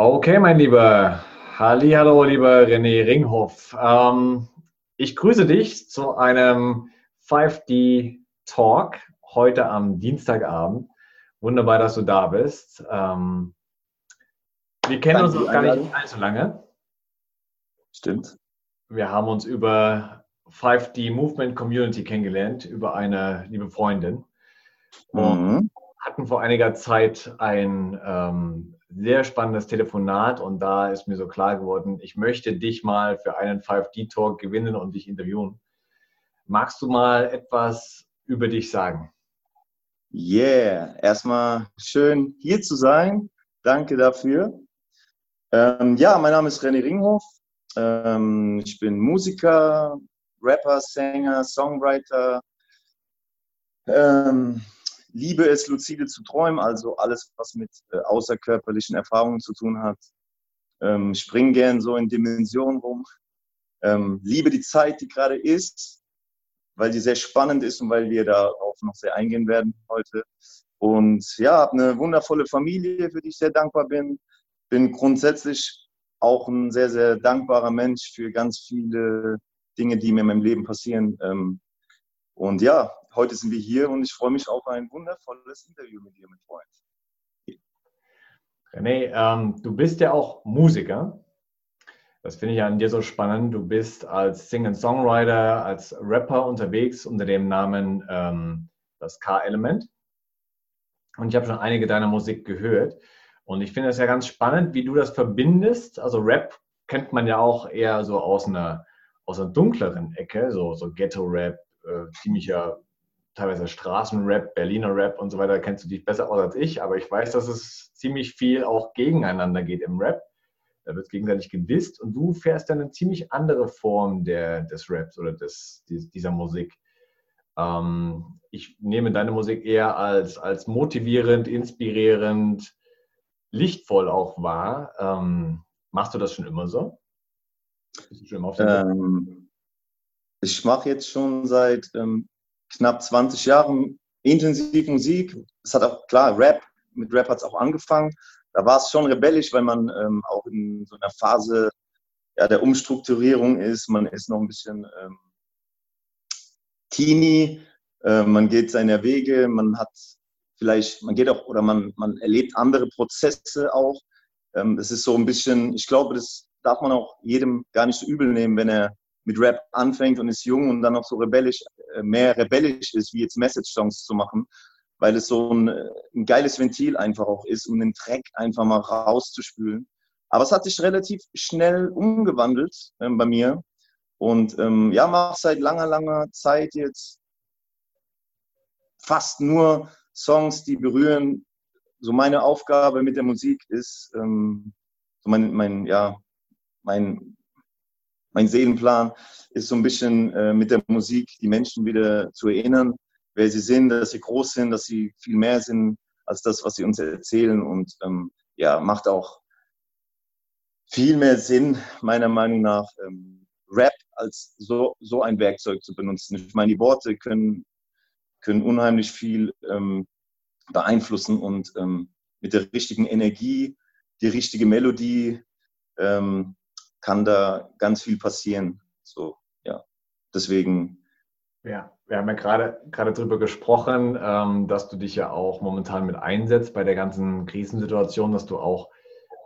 Okay, mein Lieber. Hallo, lieber René Ringhoff. Ähm, ich grüße dich zu einem 5D Talk heute am Dienstagabend. Wunderbar, dass du da bist. Ähm, wir kennen Danke uns noch gar nicht allzu lange. Stimmt. Wir haben uns über 5D Movement Community kennengelernt, über eine liebe Freundin. Und mhm. Hatten vor einiger Zeit ein ähm, sehr spannendes Telefonat und da ist mir so klar geworden, ich möchte dich mal für einen 5D-Talk gewinnen und dich interviewen. Magst du mal etwas über dich sagen? Yeah, erstmal schön hier zu sein. Danke dafür. Ähm, ja, mein Name ist René Ringhoff. Ähm, ich bin Musiker, Rapper, Sänger, Songwriter. Ähm, liebe es, lucide zu träumen, also alles, was mit äh, außerkörperlichen Erfahrungen zu tun hat. Ähm, spring gern so in Dimensionen rum. Ähm, liebe die Zeit, die gerade ist, weil die sehr spannend ist und weil wir darauf noch sehr eingehen werden heute. Und ja, habe eine wundervolle Familie, für die ich sehr dankbar bin. Bin grundsätzlich auch ein sehr, sehr dankbarer Mensch für ganz viele Dinge, die mir in meinem Leben passieren. Ähm, und ja, heute sind wir hier und ich freue mich auf ein wundervolles Interview mit dir, mein Freund. René, ähm, du bist ja auch Musiker. Das finde ich an dir so spannend. Du bist als Singer-Songwriter, als Rapper unterwegs unter dem Namen ähm, das K-Element. Und ich habe schon einige deiner Musik gehört. Und ich finde es ja ganz spannend, wie du das verbindest. Also Rap kennt man ja auch eher so aus einer, aus einer dunkleren Ecke, so, so Ghetto-Rap, äh, ziemlicher teilweise Straßenrap, Berliner Rap und so weiter, kennst du dich besser aus als ich, aber ich weiß, dass es ziemlich viel auch gegeneinander geht im Rap. Da wird gegenseitig gedisst und du fährst dann eine ziemlich andere Form der, des Raps oder des, dieser Musik. Ähm, ich nehme deine Musik eher als, als motivierend, inspirierend, lichtvoll auch wahr. Ähm, machst du das schon immer so? Ähm, ich mache jetzt schon seit ähm, knapp 20 Jahren intensiv Musik. Es hat auch, klar, Rap, mit Rap hat es auch angefangen. Da war es schon rebellisch, weil man ähm, auch in so einer Phase ja, der Umstrukturierung ist. Man ist noch ein bisschen ähm, teeny, äh, man geht seine Wege, man hat vielleicht, man geht auch oder man, man erlebt andere Prozesse auch. Ähm, es ist so ein bisschen, ich glaube, das darf man auch jedem gar nicht so übel nehmen, wenn er mit Rap anfängt und ist jung und dann noch so rebellisch, äh, mehr rebellisch ist, wie jetzt Message-Songs zu machen, weil es so ein, äh, ein geiles Ventil einfach auch ist, um den Dreck einfach mal rauszuspülen. Aber es hat sich relativ schnell umgewandelt ähm, bei mir. Und ähm, ja, mache seit langer, langer Zeit jetzt fast nur Songs, die berühren. So meine Aufgabe mit der Musik ist, ähm, so mein, mein, ja, mein mein Seelenplan ist so ein bisschen äh, mit der Musik die Menschen wieder zu erinnern, wer sie sind, dass sie groß sind, dass sie viel mehr sind als das, was sie uns erzählen und ähm, ja, macht auch viel mehr Sinn, meiner Meinung nach, ähm, Rap als so, so ein Werkzeug zu benutzen. Ich meine, die Worte können, können unheimlich viel ähm, beeinflussen und ähm, mit der richtigen Energie, die richtige Melodie, ähm, kann da ganz viel passieren. So, ja. Deswegen. Ja, wir haben ja gerade, gerade darüber gesprochen, ähm, dass du dich ja auch momentan mit einsetzt bei der ganzen Krisensituation, dass du auch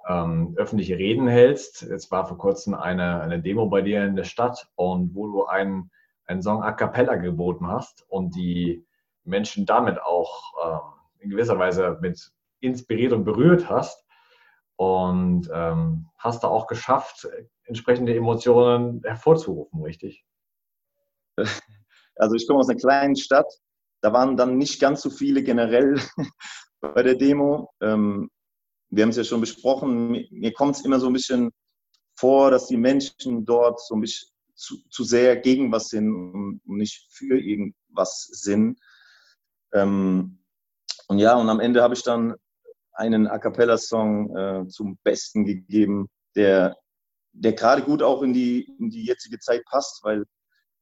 ähm, öffentliche Reden hältst. Es war vor kurzem eine, eine Demo bei dir in der Stadt und wo du einen, einen Song a cappella geboten hast und die Menschen damit auch ähm, in gewisser Weise mit inspiriert und berührt hast und ähm, hast du auch geschafft, entsprechende Emotionen hervorzurufen, richtig? Also ich komme aus einer kleinen Stadt, da waren dann nicht ganz so viele generell bei der Demo. Ähm, wir haben es ja schon besprochen, mir kommt es immer so ein bisschen vor, dass die Menschen dort so ein bisschen zu, zu sehr gegen was sind und nicht für irgendwas sind. Ähm, und ja, und am Ende habe ich dann einen A Cappella-Song äh, zum Besten gegeben, der, der gerade gut auch in die, in die jetzige Zeit passt, weil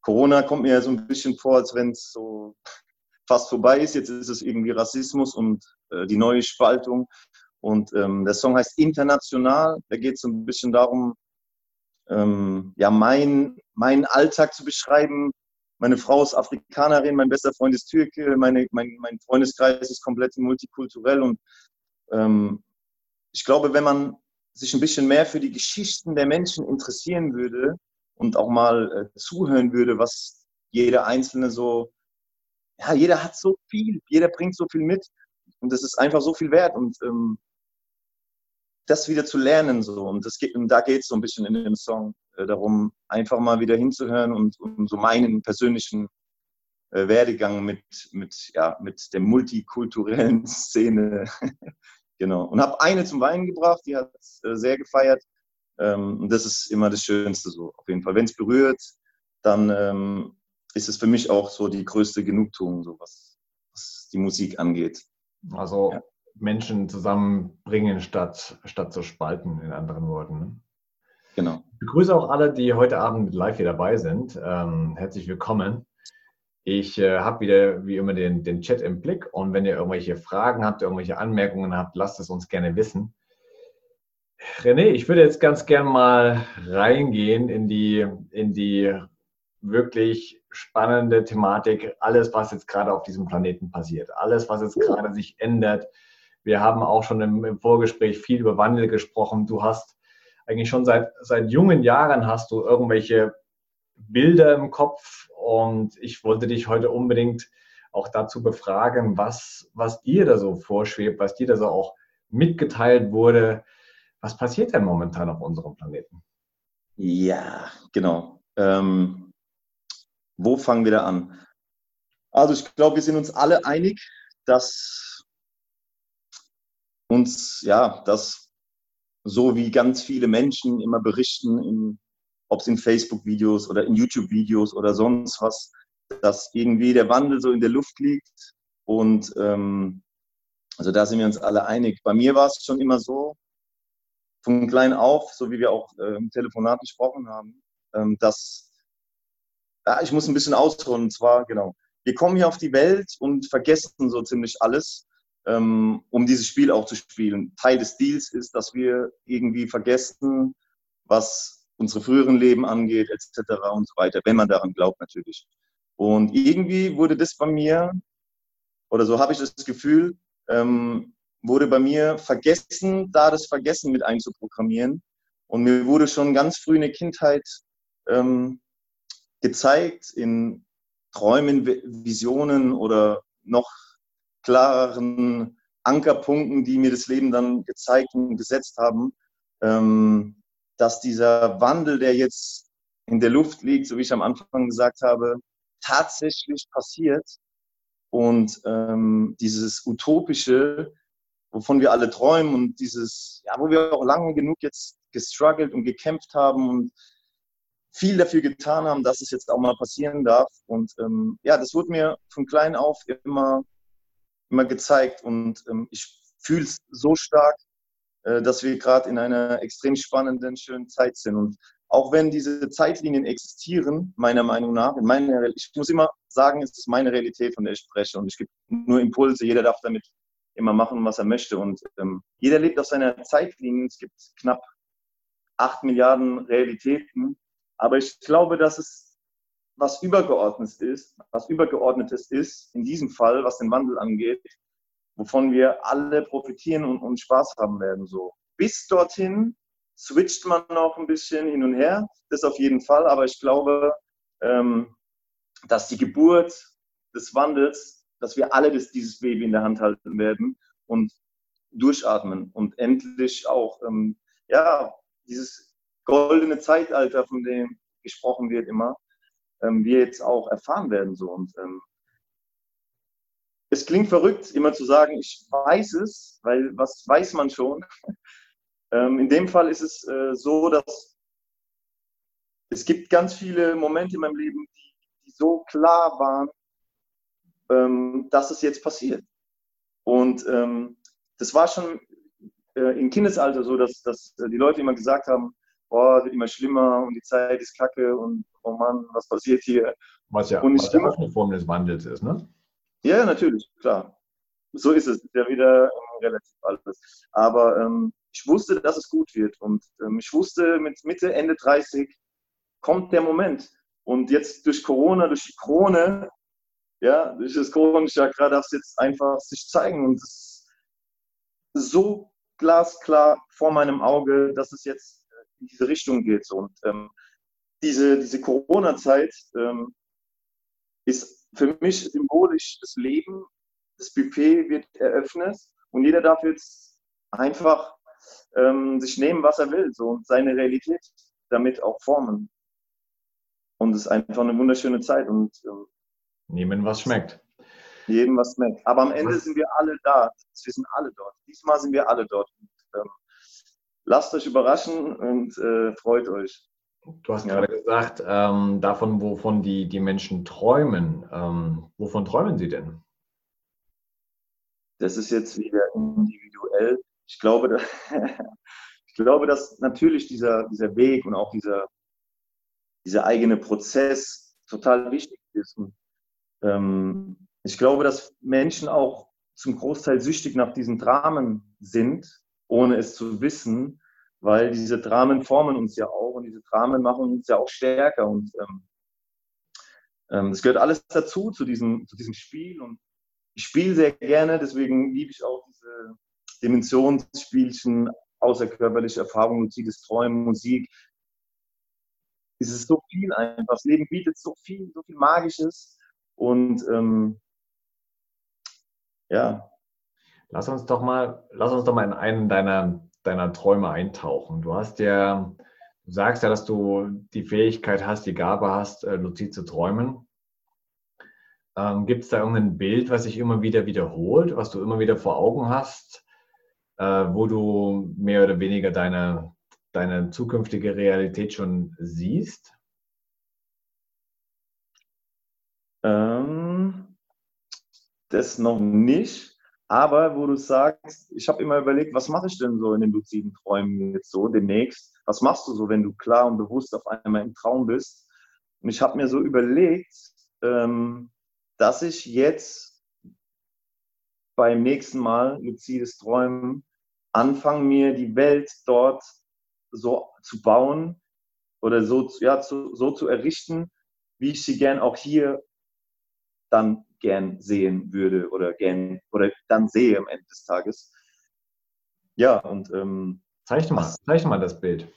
Corona kommt mir ja so ein bisschen vor, als wenn es so fast vorbei ist. Jetzt ist es irgendwie Rassismus und äh, die neue Spaltung. Und ähm, der Song heißt International. Da geht es so ein bisschen darum, ähm, ja, mein, Alltag zu beschreiben. Meine Frau ist Afrikanerin, mein bester Freund ist Türke, meine, mein, mein Freundeskreis ist komplett multikulturell. Und ähm, ich glaube, wenn man sich ein bisschen mehr für die Geschichten der Menschen interessieren würde und auch mal äh, zuhören würde, was jeder Einzelne so, ja, jeder hat so viel, jeder bringt so viel mit und das ist einfach so viel wert und ähm, das wieder zu lernen so und, das geht, und da geht es so ein bisschen in dem Song äh, darum, einfach mal wieder hinzuhören und, und so meinen persönlichen äh, Werdegang mit, mit, ja, mit der multikulturellen Szene Genau. Und habe eine zum Weinen gebracht, die hat äh, sehr gefeiert. Ähm, und das ist immer das Schönste so, auf jeden Fall. Wenn es berührt, dann ähm, ist es für mich auch so die größte Genugtuung, so was, was die Musik angeht. Also ja. Menschen zusammenbringen statt, statt zu spalten, in anderen Worten. Ne? Genau. Ich begrüße auch alle, die heute Abend live hier dabei sind. Ähm, herzlich willkommen. Ich äh, habe wieder wie immer den, den Chat im Blick und wenn ihr irgendwelche Fragen habt, irgendwelche Anmerkungen habt, lasst es uns gerne wissen. René, ich würde jetzt ganz gern mal reingehen in die, in die wirklich spannende Thematik, alles, was jetzt gerade auf diesem Planeten passiert, alles, was jetzt gerade sich ändert. Wir haben auch schon im, im Vorgespräch viel über Wandel gesprochen. Du hast eigentlich schon seit, seit jungen Jahren hast du irgendwelche Bilder im Kopf und ich wollte dich heute unbedingt auch dazu befragen, was, was dir da so vorschwebt, was dir da so auch mitgeteilt wurde. Was passiert denn momentan auf unserem Planeten? Ja, genau. Ähm, wo fangen wir da an? Also ich glaube, wir sind uns alle einig, dass uns, ja, dass so wie ganz viele Menschen immer berichten in ob es in Facebook-Videos oder in YouTube-Videos oder sonst was, dass irgendwie der Wandel so in der Luft liegt. Und ähm, also da sind wir uns alle einig. Bei mir war es schon immer so, von klein auf, so wie wir auch äh, im Telefonat gesprochen haben, ähm, dass ja, ich muss ein bisschen ausholen. Und zwar, genau, wir kommen hier auf die Welt und vergessen so ziemlich alles, ähm, um dieses Spiel auch zu spielen. Teil des Deals ist, dass wir irgendwie vergessen, was unsere früheren Leben angeht, etc. und so weiter, wenn man daran glaubt natürlich. Und irgendwie wurde das bei mir, oder so habe ich das Gefühl, ähm, wurde bei mir vergessen, da das Vergessen mit einzuprogrammieren. Und mir wurde schon ganz früh in der Kindheit ähm, gezeigt, in Träumen, Visionen oder noch klareren Ankerpunkten, die mir das Leben dann gezeigt und gesetzt haben, ähm, dass dieser Wandel, der jetzt in der Luft liegt, so wie ich am Anfang gesagt habe, tatsächlich passiert und ähm, dieses utopische, wovon wir alle träumen und dieses, ja, wo wir auch lange genug jetzt gestruggelt und gekämpft haben und viel dafür getan haben, dass es jetzt auch mal passieren darf. Und ähm, ja, das wurde mir von klein auf immer, immer gezeigt und ähm, ich fühle es so stark, dass wir gerade in einer extrem spannenden, schönen Zeit sind. Und auch wenn diese Zeitlinien existieren, meiner Meinung nach, in meiner, ich muss immer sagen, es ist meine Realität, von der ich spreche. Und ich gebe nur Impulse, jeder darf damit immer machen, was er möchte. Und ähm, jeder lebt auf seiner Zeitlinie. Es gibt knapp acht Milliarden Realitäten. Aber ich glaube, dass es was Übergeordnetes ist, was Übergeordnetes ist, in diesem Fall, was den Wandel angeht, wovon wir alle profitieren und, und Spaß haben werden. So. Bis dorthin switcht man noch ein bisschen hin und her, das auf jeden Fall, aber ich glaube, ähm, dass die Geburt des Wandels, dass wir alle das, dieses Baby in der Hand halten werden und durchatmen und endlich auch, ähm, ja, dieses goldene Zeitalter, von dem gesprochen wird immer, ähm, wir jetzt auch erfahren werden. So. Und ähm, es klingt verrückt, immer zu sagen, ich weiß es, weil was weiß man schon. Ähm, in dem Fall ist es äh, so, dass es gibt ganz viele Momente in meinem Leben, die, die so klar waren, ähm, dass es jetzt passiert. Und ähm, das war schon äh, im Kindesalter so, dass, dass die Leute immer gesagt haben, boah, wird immer schlimmer und die Zeit ist kacke und oh Mann, was passiert hier? Was ja, und was ja auch eine Form des Wandels ist, ne? Ja, natürlich, klar. so ist es, ja wieder ähm, relativ alles. Aber ähm, ich wusste, dass es gut wird und ähm, ich wusste, mit Mitte, Ende 30 kommt der Moment. Und jetzt durch Corona, durch die Krone, ja, durch das Corona-Chakra darf es jetzt einfach sich zeigen und es ist so glasklar vor meinem Auge, dass es jetzt in diese Richtung geht. Und ähm, diese, diese Corona-Zeit ähm, ist für mich symbolisch das Leben. Das Buffet wird eröffnet und jeder darf jetzt einfach ähm, sich nehmen, was er will so, und seine Realität damit auch formen. Und es ist einfach eine wunderschöne Zeit. Und, ähm, Nehmen, was schmeckt. Jedem, was schmeckt. Aber am Ende sind wir alle da. Wir sind alle dort. Diesmal sind wir alle dort. Und, ähm, lasst euch überraschen und äh, freut euch. Du hast gerade gesagt, ähm, davon, wovon die, die Menschen träumen. Ähm, wovon träumen sie denn? Das ist jetzt wieder individuell. Ich glaube, dass, ich glaube, dass natürlich dieser, dieser Weg und auch dieser, dieser eigene Prozess total wichtig ist. Und, ähm, ich glaube, dass Menschen auch zum Großteil süchtig nach diesen Dramen sind, ohne es zu wissen weil diese Dramen formen uns ja auch und diese Dramen machen uns ja auch stärker und ähm, ähm, gehört alles dazu, zu diesem, zu diesem Spiel und ich spiele sehr gerne, deswegen liebe ich auch diese Dimensionsspielchen, außerkörperliche Erfahrungen, luzides Träumen, Musik. Es ist so viel einfach, das Leben bietet so viel, so viel Magisches und ähm, ja. Lass uns doch mal, lass uns doch mal in einen deiner deiner Träume eintauchen. Du hast ja, du sagst ja, dass du die Fähigkeit hast, die Gabe hast, äh, luzid zu träumen. Ähm, Gibt es da irgendein Bild, was sich immer wieder wiederholt, was du immer wieder vor Augen hast, äh, wo du mehr oder weniger deine, deine zukünftige Realität schon siehst? Ähm, das noch nicht. Aber wo du sagst, ich habe immer überlegt, was mache ich denn so in den luziden Träumen jetzt so demnächst? Was machst du so, wenn du klar und bewusst auf einmal im Traum bist? Und ich habe mir so überlegt, ähm, dass ich jetzt beim nächsten Mal luzides Träumen anfange, mir die Welt dort so zu bauen oder so, ja, zu, so zu errichten, wie ich sie gern auch hier dann gern sehen würde oder gern oder dann sehe am Ende des Tages. Ja, und ähm, zeichne mal, zeichne mal das Bild,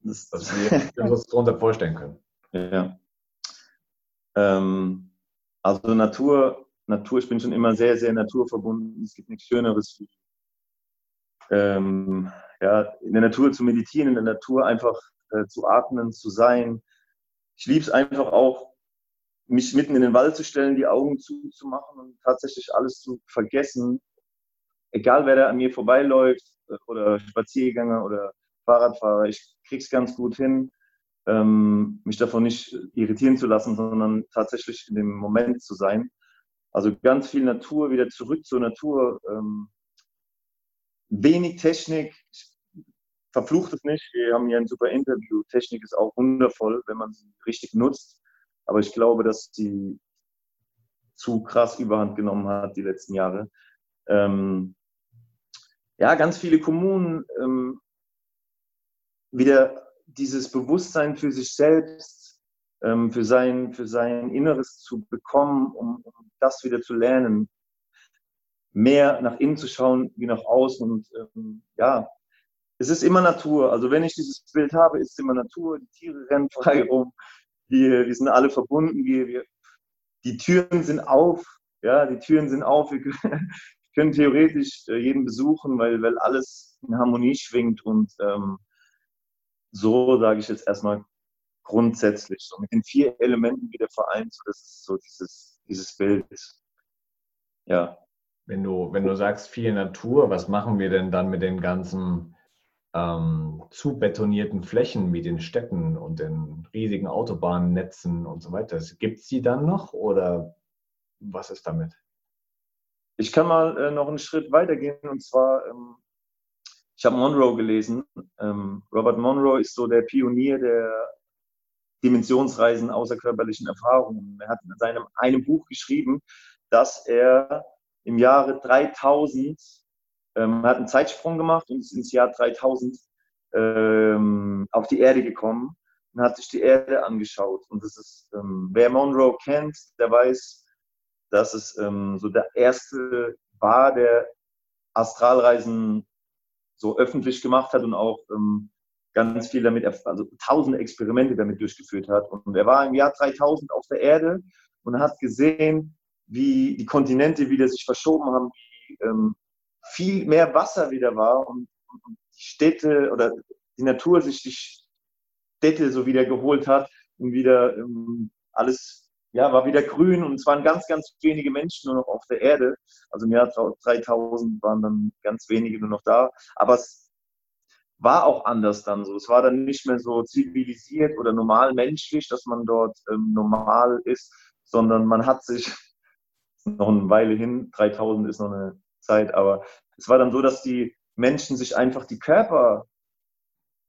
das, dass wir uns darunter vorstellen können. Ja. Ähm, also Natur, Natur, ich bin schon immer sehr, sehr naturverbunden. Es gibt nichts Schöneres wie ähm, ja, in der Natur zu meditieren, in der Natur einfach äh, zu atmen, zu sein. Ich liebe es einfach auch, mich mitten in den Wald zu stellen, die Augen zuzumachen und tatsächlich alles zu vergessen, egal wer da an mir vorbeiläuft äh, oder Spaziergänger oder Fahrradfahrer, ich krieg's ganz gut hin, ähm, mich davon nicht irritieren zu lassen, sondern tatsächlich in dem Moment zu sein. Also ganz viel Natur, wieder zurück zur Natur. Ähm, wenig Technik, ich verflucht es nicht. Wir haben hier ein super Interview. Technik ist auch wundervoll, wenn man sie richtig nutzt. Aber ich glaube, dass die zu krass überhand genommen hat die letzten Jahre. Ähm, ja, ganz viele Kommunen ähm, wieder dieses Bewusstsein für sich selbst, ähm, für, sein, für sein Inneres zu bekommen, um, um, das wieder zu lernen, mehr nach innen zu schauen wie nach außen. Und ähm, ja, es ist immer Natur. Also wenn ich dieses Bild habe, ist es immer Natur. Die Tiere rennen frei rum wir, wir sind alle verbunden, wir, wir, die Türen sind auf, ja, die Türen sind auf, wir können, theoretisch äh, jeden besuchen, weil, weil alles in Harmonie schwingt und ähm, so sage ich jetzt erstmal grundsätzlich, so mit den vier Elementen wieder vereint, so das ist so dieses, dieses Bild. Ja. Wenn du, wenn du sagst viel Natur, was machen wir denn dann mit den ganzen ähm, zu betonierten Flächen wie den Städten und den riesigen Autobahnnetzen und so weiter. Gibt es die dann noch oder was ist damit? Ich kann mal äh, noch einen Schritt weitergehen und zwar, ähm, ich habe Monroe gelesen. Ähm, Robert Monroe ist so der Pionier der Dimensionsreisen außerkörperlichen Erfahrungen. Er hat in seinem einem Buch geschrieben, dass er im Jahre 3000, ähm, hat einen Zeitsprung gemacht und ist ins Jahr 3000 ähm, auf die Erde gekommen und hat sich die Erde angeschaut. Und das ist, ähm, wer Monroe kennt, der weiß, dass es ähm, so der erste war, der Astralreisen so öffentlich gemacht hat und auch ähm, ganz viel damit, also tausende Experimente damit durchgeführt hat. Und er war im Jahr 3000 auf der Erde und hat gesehen, wie die Kontinente wieder sich verschoben haben, wie ähm, viel mehr Wasser wieder war und, und, die Städte oder die Natur sich die Städte so wieder geholt hat und wieder ähm, alles ja, war wieder grün und es waren ganz, ganz wenige Menschen nur noch auf der Erde. Also im Jahr 3000 waren dann ganz wenige nur noch da. Aber es war auch anders dann so. Es war dann nicht mehr so zivilisiert oder normal menschlich, dass man dort ähm, normal ist, sondern man hat sich noch eine Weile hin, 3000 ist noch eine Zeit, aber es war dann so, dass die Menschen sich einfach die Körper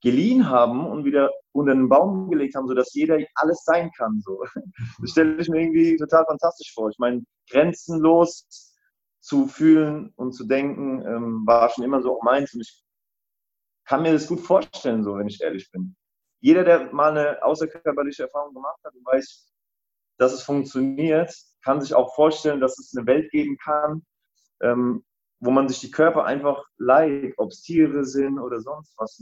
geliehen haben und wieder unter einen Baum gelegt haben, sodass jeder alles sein kann. So. Das stelle ich mir irgendwie total fantastisch vor. Ich meine, grenzenlos zu fühlen und zu denken, ähm, war schon immer so auch meins. Und ich kann mir das gut vorstellen, so, wenn ich ehrlich bin. Jeder, der mal eine außerkörperliche Erfahrung gemacht hat und weiß, dass es funktioniert, kann sich auch vorstellen, dass es eine Welt geben kann, ähm, wo man sich die Körper einfach leiht, ob es Tiere sind oder sonst was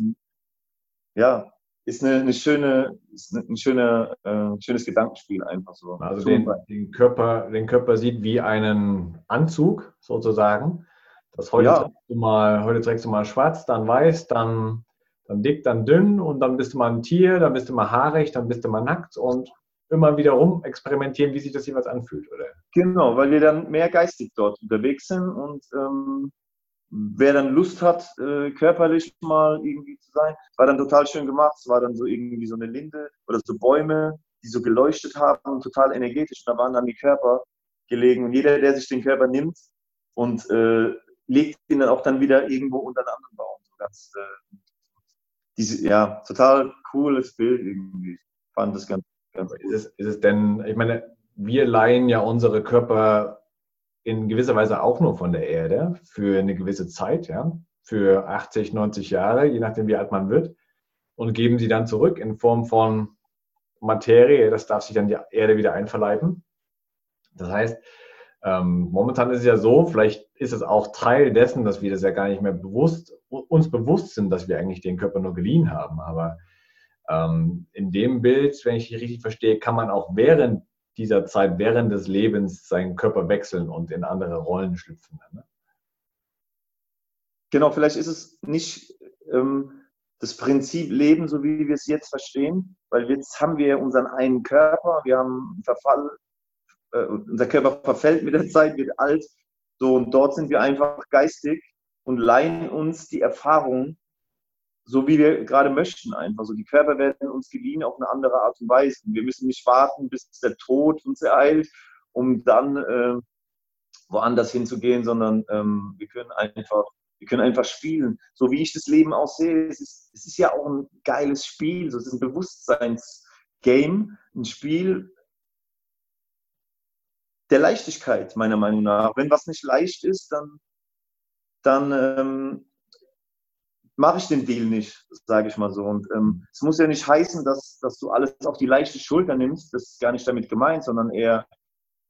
ja, ist eine, eine schöne, ist ein schöne, äh, schönes Gedankenspiel einfach so. Also den, den, Körper, den Körper sieht wie einen Anzug sozusagen. Das heute, ja. trägst du mal, heute trägst du mal schwarz, dann weiß, dann, dann dick, dann dünn und dann bist du mal ein Tier, dann bist du mal haarig, dann bist du mal nackt und immer wieder rum experimentieren, wie sich das jeweils anfühlt, oder? Genau, weil wir dann mehr geistig dort unterwegs sind und ähm, wer dann Lust hat, äh, körperlich mal irgendwie zu sein, war dann total schön gemacht. Es war dann so irgendwie so eine Linde oder so Bäume, die so geleuchtet haben, total energetisch. Und da waren dann die Körper gelegen. Und jeder, der sich den Körper nimmt und äh, legt ihn dann auch dann wieder irgendwo unter einen anderen Baum. So ganz, äh, diese, ja, total cooles Bild irgendwie. Ich fand das ganz. Ist es, ist es denn, ich meine, wir leihen ja unsere Körper in gewisser Weise auch nur von der Erde für eine gewisse Zeit, ja, für 80, 90 Jahre, je nachdem, wie alt man wird, und geben sie dann zurück in Form von Materie. Das darf sich dann die Erde wieder einverleiben. Das heißt, ähm, momentan ist es ja so, vielleicht ist es auch Teil dessen, dass wir das ja gar nicht mehr bewusst, uns bewusst sind, dass wir eigentlich den Körper nur geliehen haben. Aber ähm, in dem Bild, wenn ich richtig verstehe, kann man auch während dieser Zeit während des Lebens seinen Körper wechseln und in andere Rollen schlüpfen. Ne? Genau, vielleicht ist es nicht ähm, das Prinzip Leben, so wie wir es jetzt verstehen, weil jetzt haben wir unseren einen Körper, wir haben Verfall, äh, unser Körper verfällt mit der Zeit, wird alt, so und dort sind wir einfach geistig und leihen uns die Erfahrung so wie wir gerade möchten einfach. So die Körper werden uns geliehen auf eine andere Art und Weise. Wir müssen nicht warten, bis der Tod uns ereilt, um dann äh, woanders hinzugehen, sondern ähm, wir können einfach, wir können einfach spielen. So wie ich das Leben auch sehe, es ist, es ist ja auch ein geiles Spiel. So, es ist ein Bewusstseinsgame, ein Spiel der Leichtigkeit, meiner Meinung nach. Wenn was nicht leicht ist, dann, dann ähm, mache ich den Deal nicht, sage ich mal so. Und ähm, es muss ja nicht heißen, dass, dass du alles auf die leichte Schulter nimmst. Das ist gar nicht damit gemeint, sondern eher,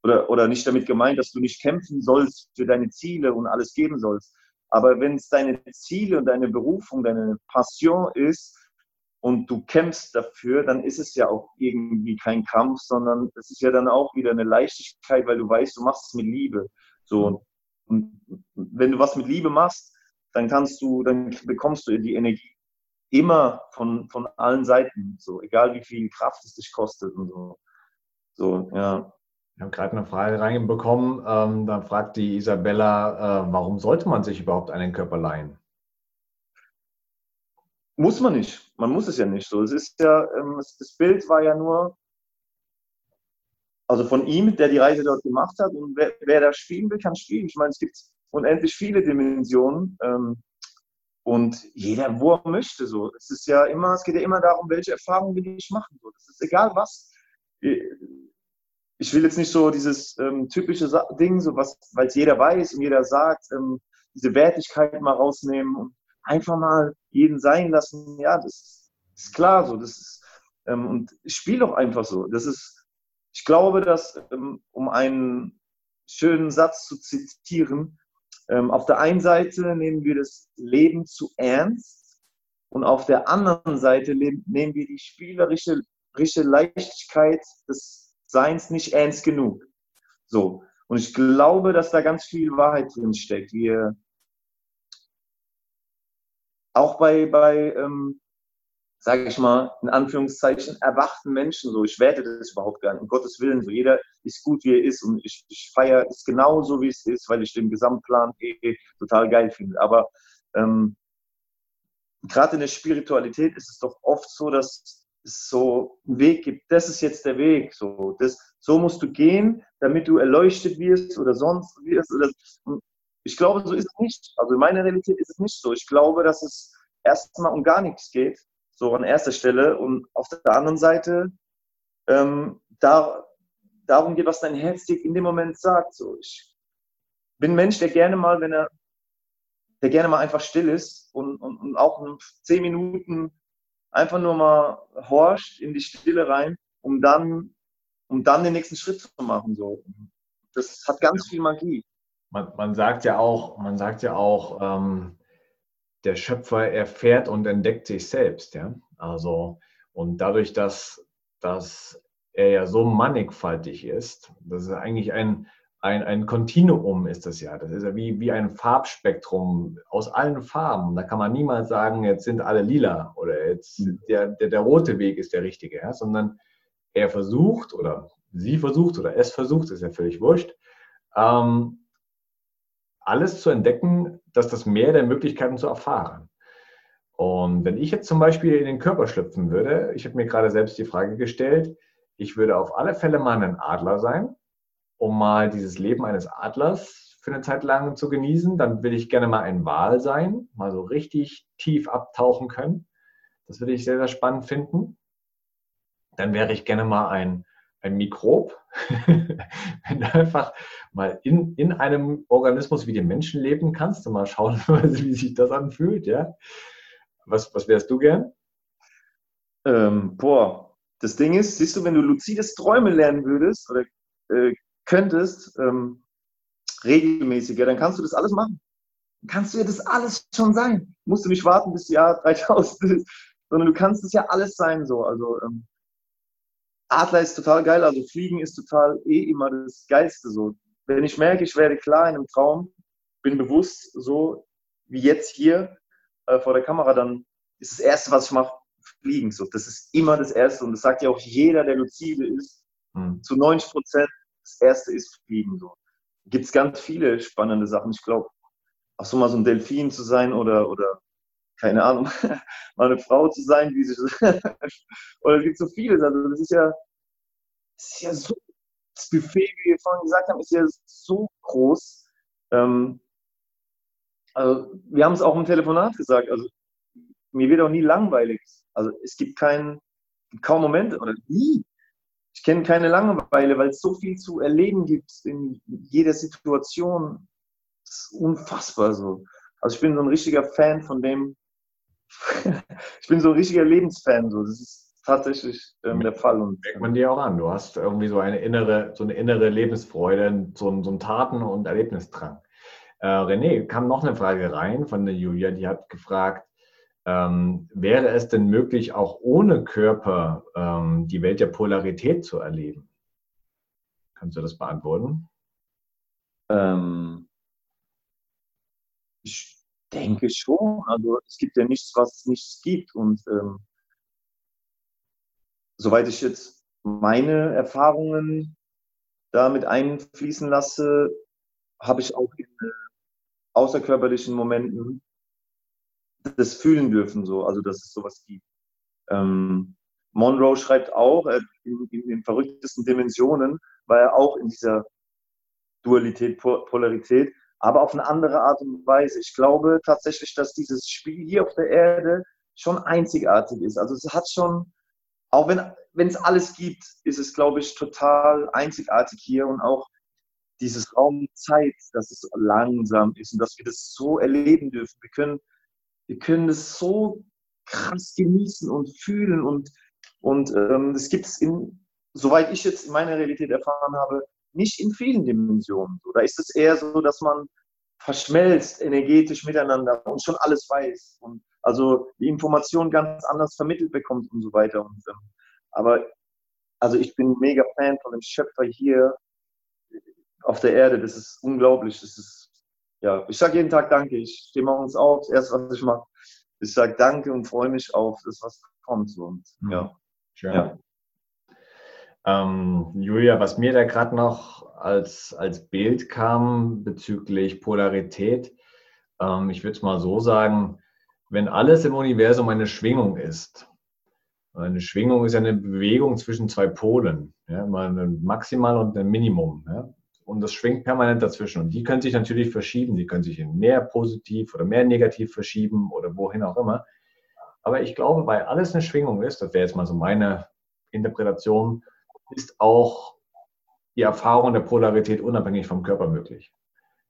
oder, oder nicht damit gemeint, dass du nicht kämpfen sollst für deine Ziele und alles geben sollst. Aber wenn es deine Ziele und deine Berufung, deine Passion ist und du kämpfst dafür, dann ist es ja auch irgendwie kein Kampf, sondern es ist ja dann auch wieder eine Leichtigkeit, weil du weißt, du machst es mit Liebe. So. Und wenn du was mit Liebe machst, dann kannst du, dann bekommst du die Energie immer von, von allen Seiten, so egal wie viel Kraft es dich kostet und so. So, ja. Wir haben gerade eine Frage reinbekommen. Ähm, da fragt die Isabella, äh, warum sollte man sich überhaupt einen Körper leihen? Muss man nicht. Man muss es ja nicht. So, es ist ja, ähm, das Bild war ja nur, also von ihm, der die Reise dort gemacht hat. Und wer, wer da spielen will, kann spielen. Ich meine, es gibt unendlich viele Dimensionen. Ähm, und jeder, wo er möchte, so. Es ist ja immer, es geht ja immer darum, welche Erfahrungen will ich machen. So. Das ist egal was. ich will jetzt nicht so dieses ähm, typische Ding, so weil es jeder weiß und jeder sagt, ähm, diese Wertigkeit mal rausnehmen und einfach mal jeden sein lassen. Ja, das ist klar so. Das ist, ähm, und ich spiele doch einfach so. Das ist, ich glaube, dass, ähm, um einen schönen Satz zu zitieren, ähm, auf der einen Seite nehmen wir das Leben zu ernst und auf der anderen Seite nehmen wir die spielerische Leichtigkeit des Seins nicht ernst genug. So. Und ich glaube, dass da ganz viel Wahrheit drin steckt. Wir, auch bei, bei ähm, sage ich mal, in Anführungszeichen, erwachten Menschen so. Ich werte das überhaupt gar nicht. Um Gottes Willen, so jeder ist gut, wie er ist. Und ich, ich feiere es genauso, wie es ist, weil ich den Gesamtplan eh total geil finde. Aber ähm, gerade in der Spiritualität ist es doch oft so, dass es so einen Weg gibt. Das ist jetzt der Weg. So, das, so musst du gehen, damit du erleuchtet wirst oder sonst wirst. Oder, ich glaube, so ist es nicht. Also in meiner Realität ist es nicht so. Ich glaube, dass es erstmal um gar nichts geht, so an erster Stelle. Und auf der anderen Seite ähm, da, darum geht, was dein Herz dir in dem Moment sagt. So, ich bin ein Mensch, der gerne mal, wenn er, der gerne mal einfach still ist und, und, und auch in zehn Minuten einfach nur mal horcht in die Stille rein, um dann, um dann den nächsten Schritt zu machen. So. Das hat ganz viel Magie. Man, man sagt ja auch, man sagt ja auch, ähm, der Schöpfer erfährt und entdeckt sich selbst. Ja? Also, und dadurch, dass, dass er ja so mannigfaltig ist, das ist eigentlich ein, ein, ein Kontinuum ist das ja. Das ist ja wie, wie ein Farbspektrum aus allen Farben. Da kann man niemals sagen, jetzt sind alle lila oder jetzt mhm. der, der, der rote Weg ist der richtige, ja? sondern er versucht oder sie versucht oder es versucht, ist ja völlig wurscht, ähm, alles zu entdecken, dass das Meer der Möglichkeiten zu erfahren. Und wenn ich jetzt zum Beispiel in den Körper schlüpfen würde, ich habe mir gerade selbst die Frage gestellt, ich würde auf alle Fälle mal ein Adler sein, um mal dieses Leben eines Adlers für eine Zeit lang zu genießen. Dann will ich gerne mal ein Wal sein, mal so richtig tief abtauchen können. Das würde ich sehr, sehr spannend finden. Dann wäre ich gerne mal ein ein Mikrob, wenn du einfach mal in, in einem Organismus wie dem Menschen leben kannst und mal schauen, wie sich das anfühlt, ja. Was, was wärst du gern? Ähm, boah, das Ding ist, siehst du, wenn du luzides Träume lernen würdest oder äh, könntest, ähm, regelmäßiger, dann kannst du das alles machen. Dann kannst du ja das alles schon sein. Musst du nicht warten bis Jahr 3000 ist, sondern du kannst es ja alles sein so. Also ähm, Adler ist total geil, also Fliegen ist total eh immer das Geilste so. Wenn ich merke, ich werde klar in einem Traum, bin bewusst so wie jetzt hier äh, vor der Kamera, dann ist das Erste, was ich mache, Fliegen. So. Das ist immer das Erste und das sagt ja auch jeder, der lucide ist. Mhm. Zu 90 Prozent das Erste ist Fliegen. So. Gibt es ganz viele spannende Sachen. Ich glaube, auch so mal so ein Delfin zu sein oder, oder keine Ahnung, mal eine Frau zu sein, wie sich oder es gibt so vieles. Also das ist ja, das ist ja so, das Buffet, wie wir vorhin gesagt haben, ist ja so groß. Ähm, also wir haben es auch im Telefonat gesagt, also mir wird auch nie langweilig. Also es gibt keinen, kaum Momente oder nie. Ich kenne keine Langeweile, weil es so viel zu erleben gibt in jeder Situation. Das ist unfassbar so. Also ich bin so ein richtiger Fan von dem, ich bin so ein richtiger Lebensfan. So. Das ist tatsächlich ähm, der Fall. Und, merkt man dir auch an. Du hast irgendwie so eine innere, so eine innere Lebensfreude, so, ein, so einen Taten- und Erlebnisdrang. Äh, René, kam noch eine Frage rein von der Julia, die hat gefragt, ähm, wäre es denn möglich, auch ohne Körper ähm, die Welt der Polarität zu erleben? Kannst du das beantworten? Ähm, denke schon. Also es gibt ja nichts, was es nicht gibt. Und ähm, soweit ich jetzt meine Erfahrungen damit einfließen lasse, habe ich auch in äh, außerkörperlichen Momenten das fühlen dürfen, so, also dass es sowas gibt. Ähm, Monroe schreibt auch, äh, in, in, den verrücktesten Dimensionen war er auch in dieser Dualität, Polarität aber auf eine andere Art und Weise. Ich glaube tatsächlich, dass dieses Spiel hier auf der Erde schon einzigartig ist. Also es hat schon auch wenn es alles gibt, ist es, glaube ich, total einzigartig hier und auch dieses Raum Zeit, dass es langsam ist und dass wir das so erleben dürfen. Wir können, wir können das so krass genießen und fühlen und, und ähm, das gibt es in, soweit ich jetzt in meiner Realität erfahren habe, nicht in vielen Dimensionen. So, da ist es eher so, dass man verschmelzt energetisch miteinander und schon alles weiß und also die Information ganz anders vermittelt bekommt und so weiter. Und, aber also ich bin mega Fan von dem Schöpfer hier auf der Erde. Das ist unglaublich. Das ist, ja, ich sage jeden Tag Danke. Ich stehe morgens auf, das erste, was ich mache, ich sage Danke und freue mich auf das, was kommt. Und, ja. Schön. Ja. Ähm, Julia, was mir da gerade noch als, als Bild kam bezüglich Polarität, ähm, ich würde es mal so sagen, wenn alles im Universum eine Schwingung ist, eine Schwingung ist ja eine Bewegung zwischen zwei Polen, ja, mal ein Maximal und ein Minimum. Ja und das schwingt permanent dazwischen. Und die können sich natürlich verschieben. Die können sich in mehr positiv oder mehr negativ verschieben oder wohin auch immer. Aber ich glaube, weil alles eine Schwingung ist, das wäre jetzt mal so meine Interpretation, ist auch die Erfahrung der Polarität unabhängig vom Körper möglich.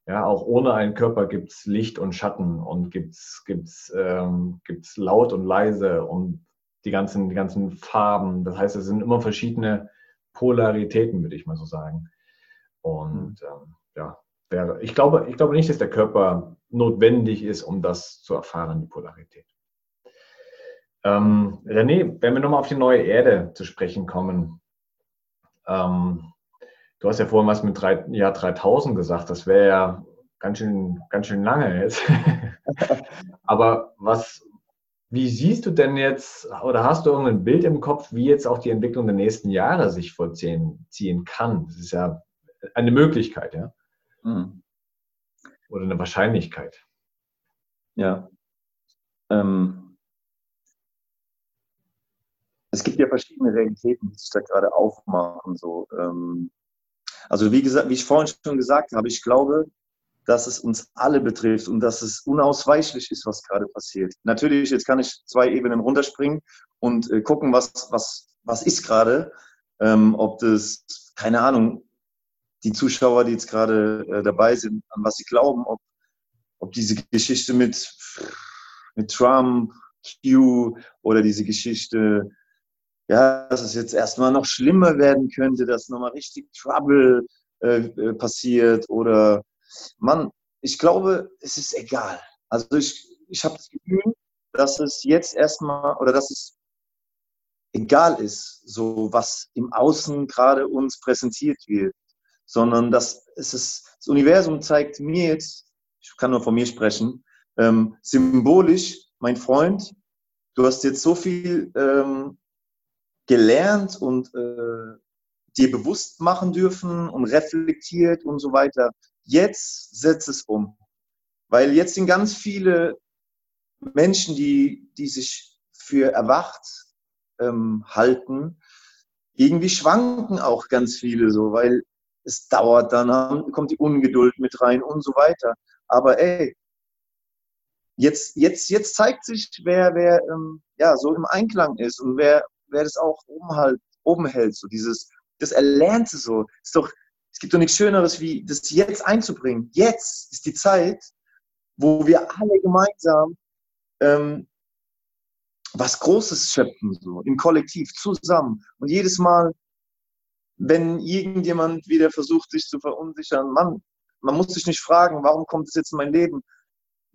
Ja, auch ohne einen Körper gibt es Licht und Schatten und gibt es gibt's, ähm, gibt's laut und leise und die ganzen, die ganzen Farben. Das heißt, es sind immer verschiedene Polaritäten, würde ich mal so sagen. Und mhm. ähm, ja, wäre, ich, glaube, ich glaube nicht, dass der Körper notwendig ist, um das zu erfahren, die Polarität. Ähm, René, wenn wir nochmal auf die neue Erde zu sprechen kommen, ähm, du hast ja vorhin was mit drei, Jahr 3000 gesagt, das wäre ja ganz schön, ganz schön lange jetzt. Aber was, wie siehst du denn jetzt, oder hast du irgendein Bild im Kopf, wie jetzt auch die Entwicklung der nächsten Jahre sich vollziehen ziehen kann? Das ist ja eine Möglichkeit, ja. Mhm. Oder eine Wahrscheinlichkeit. Ja. Ähm, es gibt ja verschiedene Realitäten, die sich da gerade aufmachen. So. Ähm, also wie gesagt, wie ich vorhin schon gesagt habe, ich glaube, dass es uns alle betrifft und dass es unausweichlich ist, was gerade passiert. Natürlich, jetzt kann ich zwei Ebenen runterspringen und äh, gucken, was, was, was ist gerade. Ähm, ob das, keine Ahnung, die Zuschauer, die jetzt gerade äh, dabei sind, an was sie glauben, ob, ob diese Geschichte mit, mit Trump, Q oder diese Geschichte, ja, dass es jetzt erstmal noch schlimmer werden könnte, dass nochmal richtig Trouble äh, äh, passiert oder Mann, ich glaube, es ist egal. Also ich, ich habe das Gefühl, dass es jetzt erstmal oder dass es egal ist, so was im Außen gerade uns präsentiert wird sondern dass es ist, das Universum zeigt mir jetzt, ich kann nur von mir sprechen, ähm, symbolisch, mein Freund, du hast jetzt so viel ähm, gelernt und äh, dir bewusst machen dürfen und reflektiert und so weiter. Jetzt setz es um. Weil jetzt sind ganz viele Menschen, die, die sich für erwacht ähm, halten, irgendwie schwanken auch ganz viele so, weil es dauert dann, kommt die Ungeduld mit rein und so weiter. Aber ey, jetzt, jetzt, jetzt zeigt sich, wer, wer ähm, ja, so im Einklang ist und wer, wer das auch oben, halt, oben hält. So dieses, das Erlernte so. Ist doch, es gibt doch nichts Schöneres, wie das jetzt einzubringen. Jetzt ist die Zeit, wo wir alle gemeinsam ähm, was Großes schöpfen, so im Kollektiv, zusammen. Und jedes Mal wenn irgendjemand wieder versucht, sich zu verunsichern, Mann, man muss sich nicht fragen, warum kommt es jetzt in mein Leben?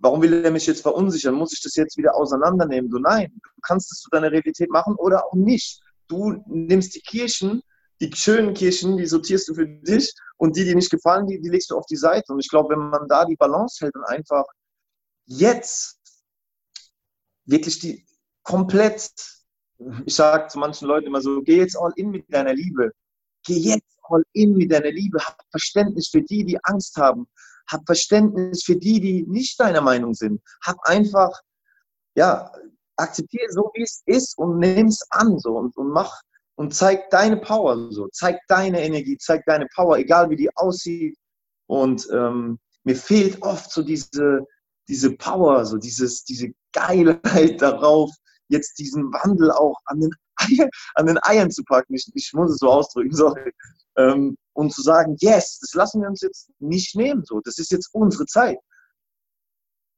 Warum will er mich jetzt verunsichern? Muss ich das jetzt wieder auseinandernehmen? Du nein, du kannst es zu deiner Realität machen oder auch nicht. Du nimmst die Kirchen, die schönen Kirchen, die sortierst du für dich und die, die nicht gefallen, die, die legst du auf die Seite. Und ich glaube, wenn man da die Balance hält und einfach jetzt wirklich die komplett, ich sage zu manchen Leuten immer so, geh jetzt all in mit deiner Liebe. Geh jetzt all in mit deiner Liebe. Hab Verständnis für die, die Angst haben. Hab Verständnis für die, die nicht deiner Meinung sind. Hab einfach, ja, akzeptiere so, wie es ist und nimm es an so und, und mach und zeig deine Power so. Zeig deine Energie, zeig deine Power, egal wie die aussieht. Und ähm, mir fehlt oft so diese, diese Power, so dieses, diese Geilheit darauf, jetzt diesen Wandel auch an den an den Eiern zu packen, ich, ich muss es so ausdrücken, sorry, ähm, und zu sagen, yes, das lassen wir uns jetzt nicht nehmen, so, das ist jetzt unsere Zeit.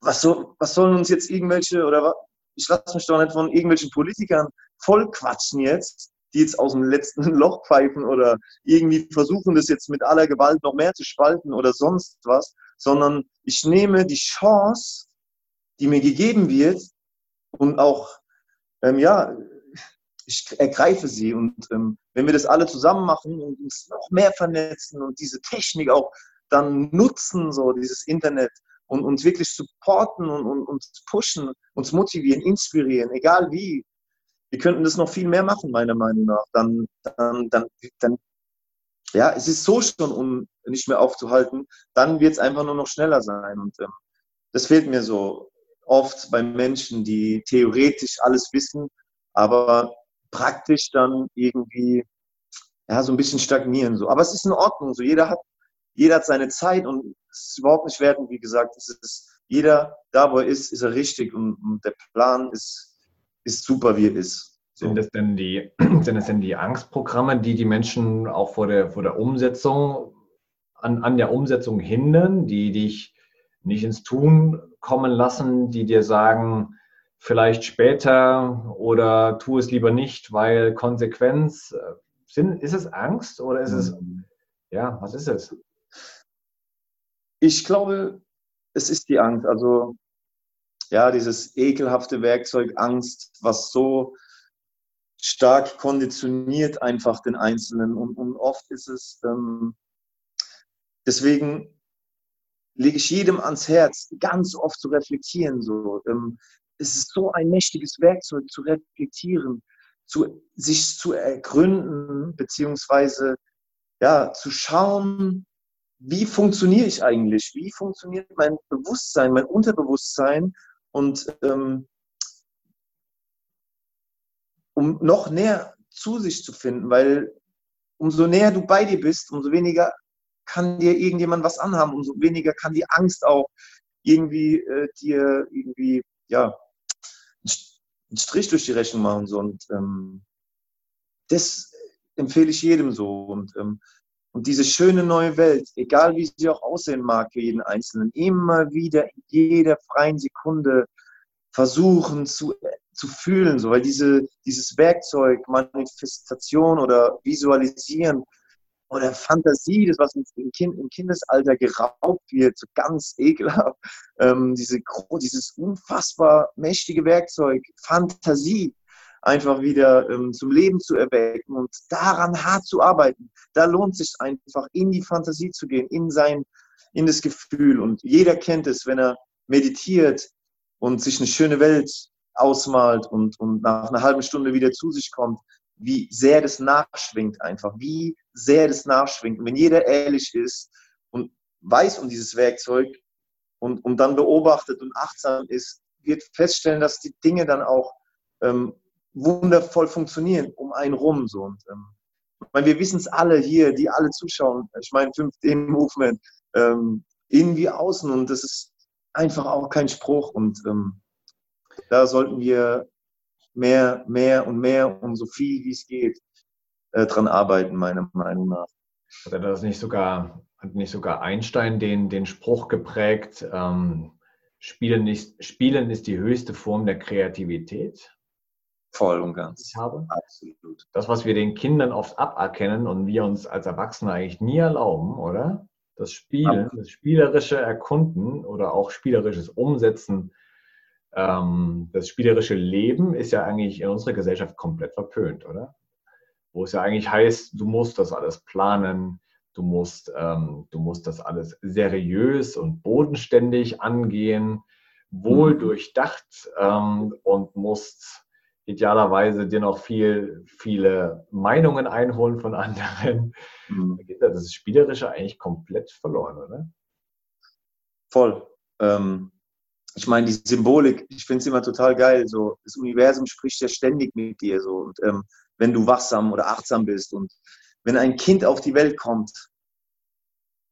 Was, soll, was sollen uns jetzt irgendwelche, oder ich lasse mich doch nicht von irgendwelchen Politikern voll quatschen jetzt, die jetzt aus dem letzten Loch pfeifen oder irgendwie versuchen, das jetzt mit aller Gewalt noch mehr zu spalten oder sonst was, sondern ich nehme die Chance, die mir gegeben wird und auch, ähm, ja, ich ergreife sie. Und ähm, wenn wir das alle zusammen machen und uns noch mehr vernetzen und diese Technik auch dann nutzen, so dieses Internet, und uns wirklich supporten und, und uns pushen, uns motivieren, inspirieren, egal wie, wir könnten das noch viel mehr machen, meiner Meinung nach. Dann, dann, dann, dann ja, es ist so schon, um nicht mehr aufzuhalten, dann wird es einfach nur noch schneller sein. Und ähm, das fehlt mir so oft bei Menschen, die theoretisch alles wissen, aber praktisch dann irgendwie ja, so ein bisschen stagnieren. So. Aber es ist in Ordnung. So. Jeder, hat, jeder hat seine Zeit und es ist überhaupt nicht wertend, wie gesagt. Es ist, jeder, da wo er ist, ist er richtig und, und der Plan ist ist super, wie er ist. So. Sind, es denn die, sind es denn die Angstprogramme, die die Menschen auch vor der, vor der Umsetzung, an, an der Umsetzung hindern, die dich nicht ins Tun kommen lassen, die dir sagen, vielleicht später oder tu es lieber nicht, weil Konsequenz, äh, sind, ist es Angst oder ist es, mhm. ja, was ist es? Ich glaube, es ist die Angst. Also ja, dieses ekelhafte Werkzeug Angst, was so stark konditioniert einfach den Einzelnen. Und, und oft ist es, ähm, deswegen lege ich jedem ans Herz, ganz oft zu reflektieren. So. Ähm, es ist so ein mächtiges Werkzeug zu reflektieren, zu, sich zu ergründen, beziehungsweise ja, zu schauen, wie funktioniere ich eigentlich? Wie funktioniert mein Bewusstsein, mein Unterbewusstsein? Und ähm, um noch näher zu sich zu finden, weil umso näher du bei dir bist, umso weniger kann dir irgendjemand was anhaben, umso weniger kann die Angst auch irgendwie äh, dir irgendwie, ja, einen Strich durch die Rechnung machen. So. Und ähm, das empfehle ich jedem so. Und ähm, und diese schöne neue Welt, egal wie sie auch aussehen mag für jeden Einzelnen, immer wieder in jeder freien Sekunde versuchen zu, zu fühlen, so, weil diese, dieses Werkzeug, Manifestation oder Visualisieren oder Fantasie, das was im, kind, im Kindesalter geraubt wird, so ganz ekelhaft, ähm, diese, dieses unfassbar mächtige Werkzeug, Fantasie, einfach wieder ähm, zum Leben zu erwecken und daran hart zu arbeiten. Da lohnt sich einfach, in die Fantasie zu gehen, in sein, in das Gefühl. Und jeder kennt es, wenn er meditiert und sich eine schöne Welt ausmalt und, und nach einer halben Stunde wieder zu sich kommt, wie sehr das nachschwingt einfach, wie sehr das nachschwingt. Und wenn jeder ehrlich ist und weiß um dieses Werkzeug und, und dann beobachtet und achtsam ist, wird feststellen, dass die Dinge dann auch ähm, wundervoll funktionieren um einen rum. So. Und, ähm, meine, wir wissen es alle hier, die alle zuschauen. Ich meine, 5D-Movement, ähm, innen wie außen. Und das ist einfach auch kein Spruch. Und ähm, da sollten wir mehr, mehr und mehr und so viel wie es geht äh, dran arbeiten, meiner Meinung nach. Hat das nicht sogar, hat nicht sogar Einstein den, den Spruch geprägt, ähm, Spielen, ist, Spielen ist die höchste Form der Kreativität? Voll und ganz. habe. Absolut. Das, was wir den Kindern oft aberkennen und wir uns als Erwachsene eigentlich nie erlauben, oder? Das Spielen, das spielerische Erkunden oder auch spielerisches Umsetzen, ähm, das spielerische Leben ist ja eigentlich in unserer Gesellschaft komplett verpönt, oder? Wo es ja eigentlich heißt, du musst das alles planen, du musst, ähm, du musst das alles seriös und bodenständig angehen, wohl durchdacht ähm, und musst idealerweise dir noch viel, viele Meinungen einholen von anderen. Mhm. Das ist Spielerische eigentlich komplett verloren, oder? Voll. Ähm, ich meine, die Symbolik, ich finde es immer total geil. So, das Universum spricht ja ständig mit dir. So. Und ähm, wenn du wachsam oder achtsam bist und wenn ein Kind auf die Welt kommt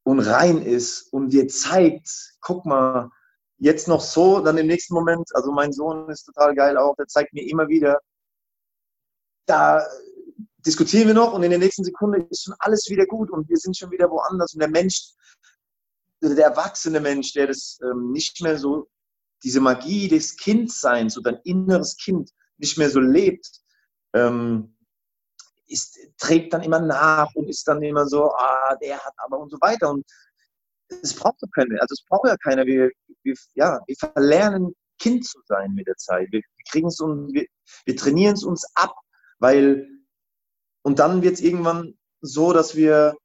und rein ist und dir zeigt, guck mal, jetzt noch so, dann im nächsten Moment, also mein Sohn ist total geil auch, der zeigt mir immer wieder, da diskutieren wir noch und in der nächsten Sekunde ist schon alles wieder gut und wir sind schon wieder woanders und der Mensch, der erwachsene Mensch, der das ähm, nicht mehr so, diese Magie des Kindseins oder dein inneres Kind nicht mehr so lebt, ähm, ist, trägt dann immer nach und ist dann immer so, ah, der hat aber und so weiter. Und es braucht doch keine, also es braucht ja keiner. Wir, wir, ja, wir verlernen Kind zu sein mit der Zeit. Wir, wir kriegen es und wir, wir trainieren es uns ab, weil und dann wird es irgendwann so, dass wir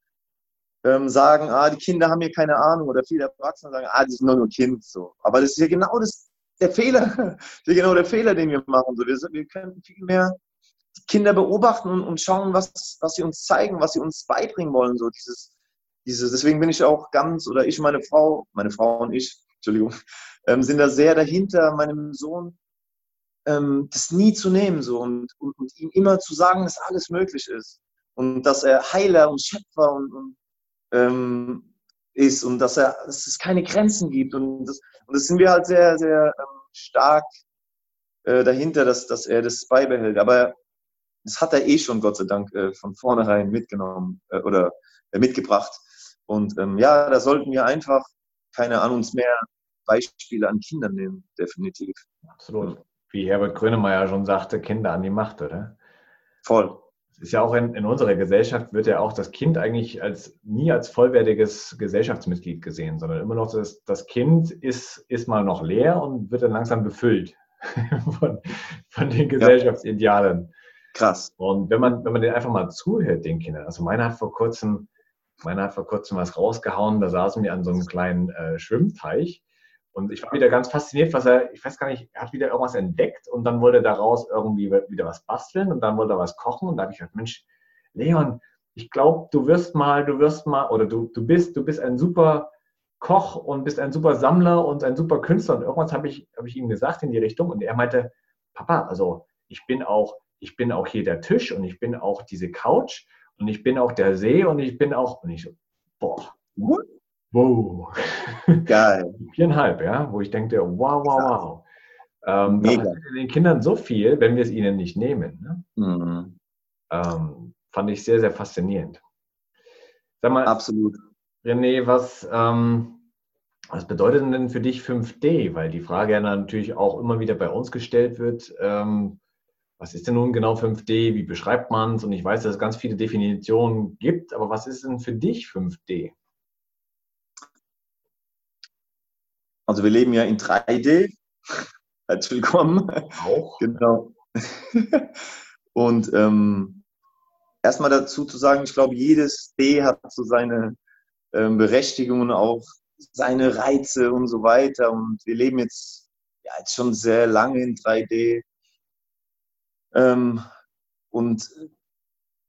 ähm, sagen, ah, die Kinder haben hier keine Ahnung oder viele Erwachsene sagen, ah, die sind nur nur Kind so. Aber das ist ja genau das, der Fehler, das ist genau der Fehler, den wir machen. So, wir, wir können viel mehr Kinder beobachten und, und schauen, was, was sie uns zeigen, was sie uns beibringen wollen. So dieses, dieses, deswegen bin ich auch ganz, oder ich, meine Frau, meine Frau und ich, Entschuldigung, ähm, sind da sehr dahinter, meinem Sohn ähm, das nie zu nehmen so und, und, und, ihm immer zu sagen, dass alles möglich ist und dass er Heiler und Schöpfer und, und ähm, ist und dass, er, dass es keine Grenzen gibt und das, und das sind wir halt sehr, sehr ähm, stark äh, dahinter, dass, dass er das beibehält. Aber das hat er eh schon, Gott sei Dank, äh, von vornherein mitgenommen äh, oder äh, mitgebracht. Und ähm, ja, da sollten wir einfach, keine an uns mehr Beispiele an Kindern nehmen, definitiv. Absolut. Wie Herbert Grönemeyer schon sagte, Kinder an die Macht, oder? Voll. Es ist ja auch in, in unserer Gesellschaft wird ja auch das Kind eigentlich als nie als vollwertiges Gesellschaftsmitglied gesehen, sondern immer noch das, das Kind ist, ist mal noch leer und wird dann langsam befüllt von, von den Gesellschaftsidealen. Ja. Krass. Und wenn man, wenn man den einfach mal zuhört, den Kindern, also meiner hat vor kurzem, meiner hat vor kurzem was rausgehauen, da saßen wir an so einem kleinen äh, Schwimmteich und ich war wieder ganz fasziniert, was er, ich weiß gar nicht, er hat wieder irgendwas entdeckt und dann wollte daraus irgendwie wieder was basteln und dann wollte er was kochen und da habe ich gedacht, Mensch, Leon, ich glaube, du wirst mal, du wirst mal, oder du, du bist, du bist ein super Koch und bist ein super Sammler und ein super Künstler. Und irgendwas habe ich, habe ich ihm gesagt in die Richtung und er meinte, Papa, also ich bin auch, ich bin auch hier der Tisch und ich bin auch diese Couch und ich bin auch der See und ich bin auch, und ich so, boah, Wow. Geil. Viereinhalb, ja, wo ich denke, wow, wow, wow. Ähm, Mega. den Kindern so viel, wenn wir es ihnen nicht nehmen. Ne? Mhm. Ähm, fand ich sehr, sehr faszinierend. Sag mal, Absolut. René, was, ähm, was bedeutet denn für dich 5D? Weil die Frage ja natürlich auch immer wieder bei uns gestellt wird. Ähm, was ist denn nun genau 5D? Wie beschreibt man es? Und ich weiß, dass es ganz viele Definitionen gibt, aber was ist denn für dich 5D? Also wir leben ja in 3D. Herzlich willkommen. Auch. Genau. Und ähm, erstmal dazu zu sagen, ich glaube, jedes D hat so seine ähm, Berechtigungen, auch seine Reize und so weiter. Und wir leben jetzt, ja, jetzt schon sehr lange in 3D. Ähm, und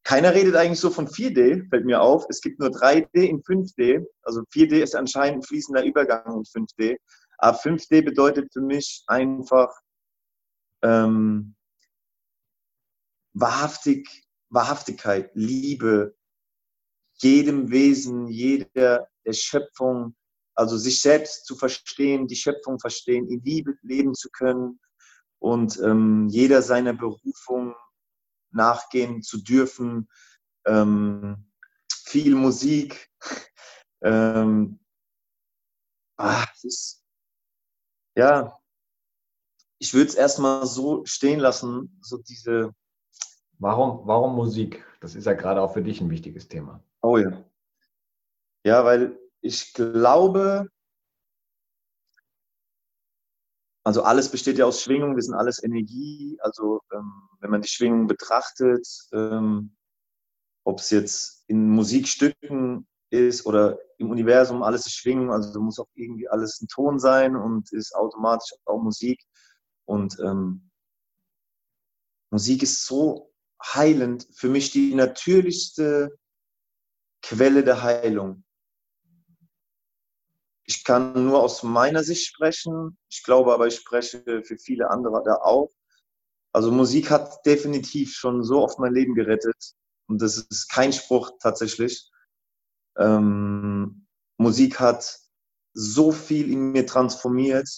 keiner redet eigentlich so von 4D, fällt mir auf. Es gibt nur 3D in 5D. Also 4D ist anscheinend ein fließender Übergang in 5D. Aber 5D bedeutet für mich einfach ähm, Wahrhaftig, Wahrhaftigkeit, Liebe, jedem Wesen, jeder der Schöpfung, also sich selbst zu verstehen, die Schöpfung verstehen, in Liebe leben zu können und ähm, jeder seiner Berufung nachgehen zu dürfen, ähm, viel Musik. Ähm, ah, ist, ja, ich würde es erstmal so stehen lassen, so diese. Warum, warum Musik? Das ist ja gerade auch für dich ein wichtiges Thema. Oh ja. Ja, weil ich glaube, Also alles besteht ja aus Schwingung, wir sind alles Energie. Also ähm, wenn man die Schwingung betrachtet, ähm, ob es jetzt in Musikstücken ist oder im Universum, alles ist Schwingung, also muss auch irgendwie alles ein Ton sein und ist automatisch auch Musik. Und ähm, Musik ist so heilend, für mich die natürlichste Quelle der Heilung. Ich kann nur aus meiner Sicht sprechen. Ich glaube aber, ich spreche für viele andere da auch. Also Musik hat definitiv schon so oft mein Leben gerettet. Und das ist kein Spruch tatsächlich. Ähm, Musik hat so viel in mir transformiert.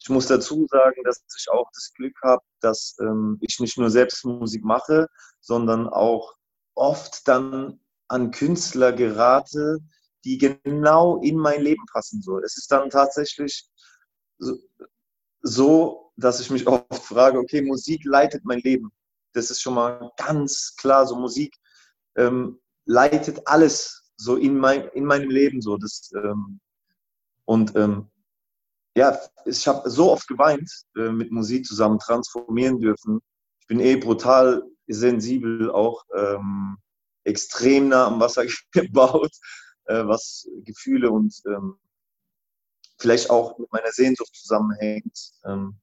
Ich muss dazu sagen, dass ich auch das Glück habe, dass ähm, ich nicht nur selbst Musik mache, sondern auch oft dann an Künstler gerate, die genau in mein Leben passen. So. Es ist dann tatsächlich so, so, dass ich mich oft frage, okay, Musik leitet mein Leben. Das ist schon mal ganz klar so. Musik ähm, leitet alles so in, mein, in meinem Leben so. Das, ähm, und ähm, ja, ich habe so oft geweint, äh, mit Musik zusammen transformieren dürfen. Ich bin eh brutal sensibel, auch ähm, extrem nah am Wasser gebaut, äh, was Gefühle und ähm, vielleicht auch mit meiner Sehnsucht zusammenhängt, ähm,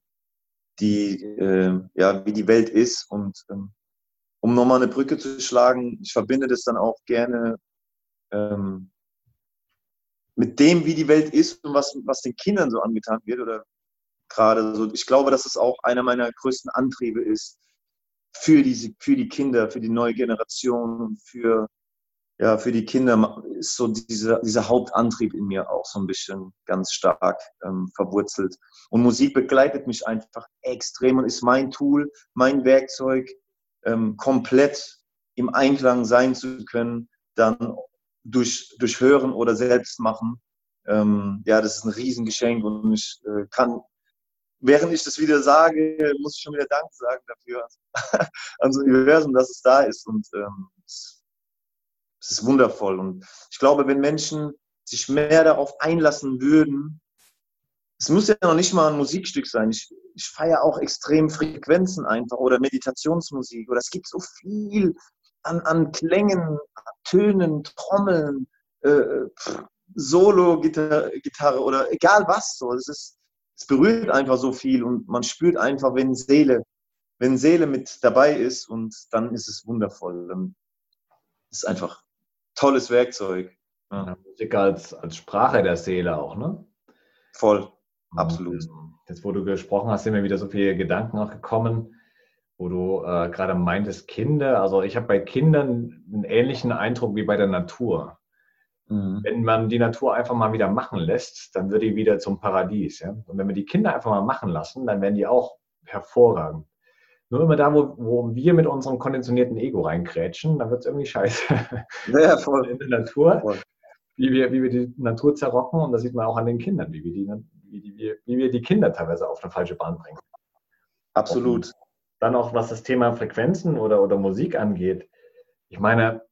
die, äh, ja, wie die Welt ist. Und ähm, um nochmal eine Brücke zu schlagen, ich verbinde das dann auch gerne ähm, mit dem, wie die Welt ist und was, was den Kindern so angetan wird oder gerade so. Ich glaube, dass es auch einer meiner größten Antriebe ist für, diese, für die Kinder, für die neue Generation, für, ja, für die Kinder ist so dieser, dieser Hauptantrieb in mir auch so ein bisschen ganz stark ähm, verwurzelt. Und Musik begleitet mich einfach extrem und ist mein Tool, mein Werkzeug, ähm, komplett im Einklang sein zu können, dann durch, durch Hören oder selbst machen. Ähm, ja, das ist ein Riesengeschenk und ich äh, kann, während ich das wieder sage, muss ich schon wieder Dank sagen dafür, ans Universum, dass es da ist und ähm, es ist wundervoll. Und ich glaube, wenn Menschen sich mehr darauf einlassen würden, es muss ja noch nicht mal ein Musikstück sein. Ich, ich feiere auch extrem Frequenzen einfach oder Meditationsmusik oder es gibt so viel an, an Klängen, Tönen, Trommeln, äh, Solo-Gitarre oder egal was. So. Es, ist, es berührt einfach so viel und man spürt einfach, wenn Seele, wenn Seele mit dabei ist und dann ist es wundervoll. Dann ist einfach tolles Werkzeug. Ja. Musik als, als Sprache der Seele auch, ne? Voll, absolut. Jetzt, wo du gesprochen hast, sind mir wieder so viele Gedanken auch gekommen wo du äh, gerade meintest, Kinder. Also ich habe bei Kindern einen ähnlichen Eindruck wie bei der Natur. Mhm. Wenn man die Natur einfach mal wieder machen lässt, dann wird die wieder zum Paradies. Ja? Und wenn wir die Kinder einfach mal machen lassen, dann werden die auch hervorragend. Nur immer da, wo, wo wir mit unserem konditionierten Ego reinkrätschen, dann wird es irgendwie scheiße. Ja, voll. In der Natur, voll. Wie, wir, wie wir die Natur zerrocken und das sieht man auch an den Kindern, wie wir die, wie die, wie wir die Kinder teilweise auf eine falsche Bahn bringen. Absolut. Und dann auch, was das Thema Frequenzen oder, oder Musik angeht. Ich meine,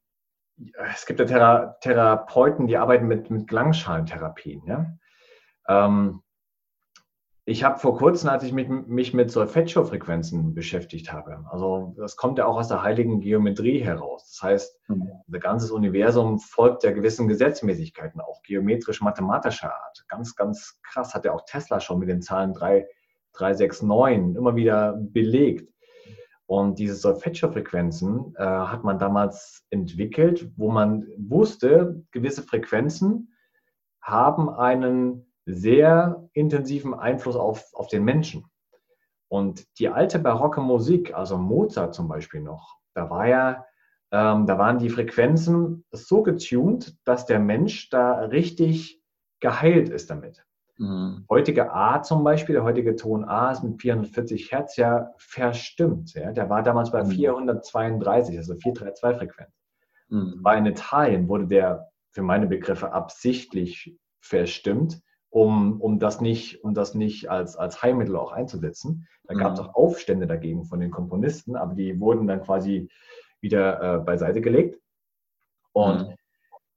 es gibt ja Thera Therapeuten, die arbeiten mit, mit Klangschalentherapien. Ja? Ähm, ich habe vor kurzem, als ich mich, mich mit Solfeggio-Frequenzen beschäftigt habe, also das kommt ja auch aus der heiligen Geometrie heraus. Das heißt, mhm. das ganze Universum folgt ja gewissen Gesetzmäßigkeiten, auch geometrisch-mathematischer Art. Ganz, ganz krass hat ja auch Tesla schon mit den Zahlen 3, 369 immer wieder belegt. Und diese Solfeggio-Frequenzen äh, hat man damals entwickelt, wo man wusste, gewisse Frequenzen haben einen sehr intensiven Einfluss auf, auf den Menschen. Und die alte barocke Musik, also Mozart zum Beispiel noch, da war ja, ähm, da waren die Frequenzen so getuned, dass der Mensch da richtig geheilt ist damit. Mhm. Heutige A zum Beispiel, der heutige Ton A ist mit 440 Hertz ja verstimmt. Ja? Der war damals bei mhm. 432, also 432-Frequenz. Mhm. War in Italien wurde der für meine Begriffe absichtlich verstimmt, um, um das nicht, um das nicht als, als Heilmittel auch einzusetzen. Da gab es mhm. auch Aufstände dagegen von den Komponisten, aber die wurden dann quasi wieder äh, beiseite gelegt. Und mhm.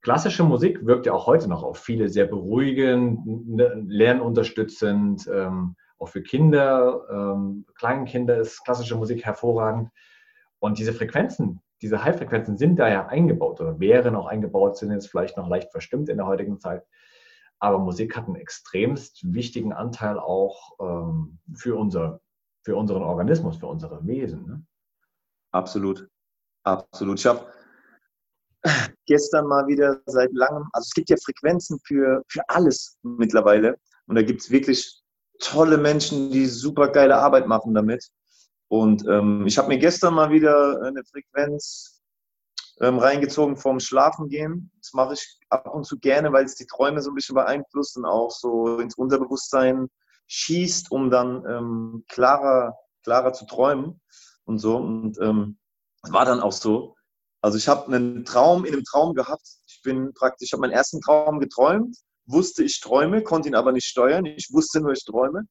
Klassische Musik wirkt ja auch heute noch auf viele sehr beruhigend, ne, lernunterstützend. Ähm, auch für Kinder, ähm, Kleinkinder ist klassische Musik hervorragend. Und diese Frequenzen, diese High-Frequenzen sind da ja eingebaut oder wären auch eingebaut, sind jetzt vielleicht noch leicht verstimmt in der heutigen Zeit. Aber Musik hat einen extremst wichtigen Anteil auch ähm, für, unser, für unseren Organismus, für unsere Wesen. Ne? Absolut. Absolut. Ich habe gestern mal wieder seit langem, also es gibt ja Frequenzen für, für alles mittlerweile. Und da gibt es wirklich tolle Menschen, die super geile Arbeit machen damit. Und ähm, ich habe mir gestern mal wieder eine Frequenz ähm, reingezogen vorm Schlafengehen. Das mache ich ab und zu gerne, weil es die Träume so ein bisschen beeinflusst und auch so ins Unterbewusstsein schießt, um dann ähm, klarer, klarer zu träumen und so. Und ähm, war dann auch so. Also ich habe einen Traum in einem Traum gehabt. Ich bin praktisch, ich habe meinen ersten Traum geträumt, wusste, ich träume, konnte ihn aber nicht steuern. Ich wusste nur, ich träume.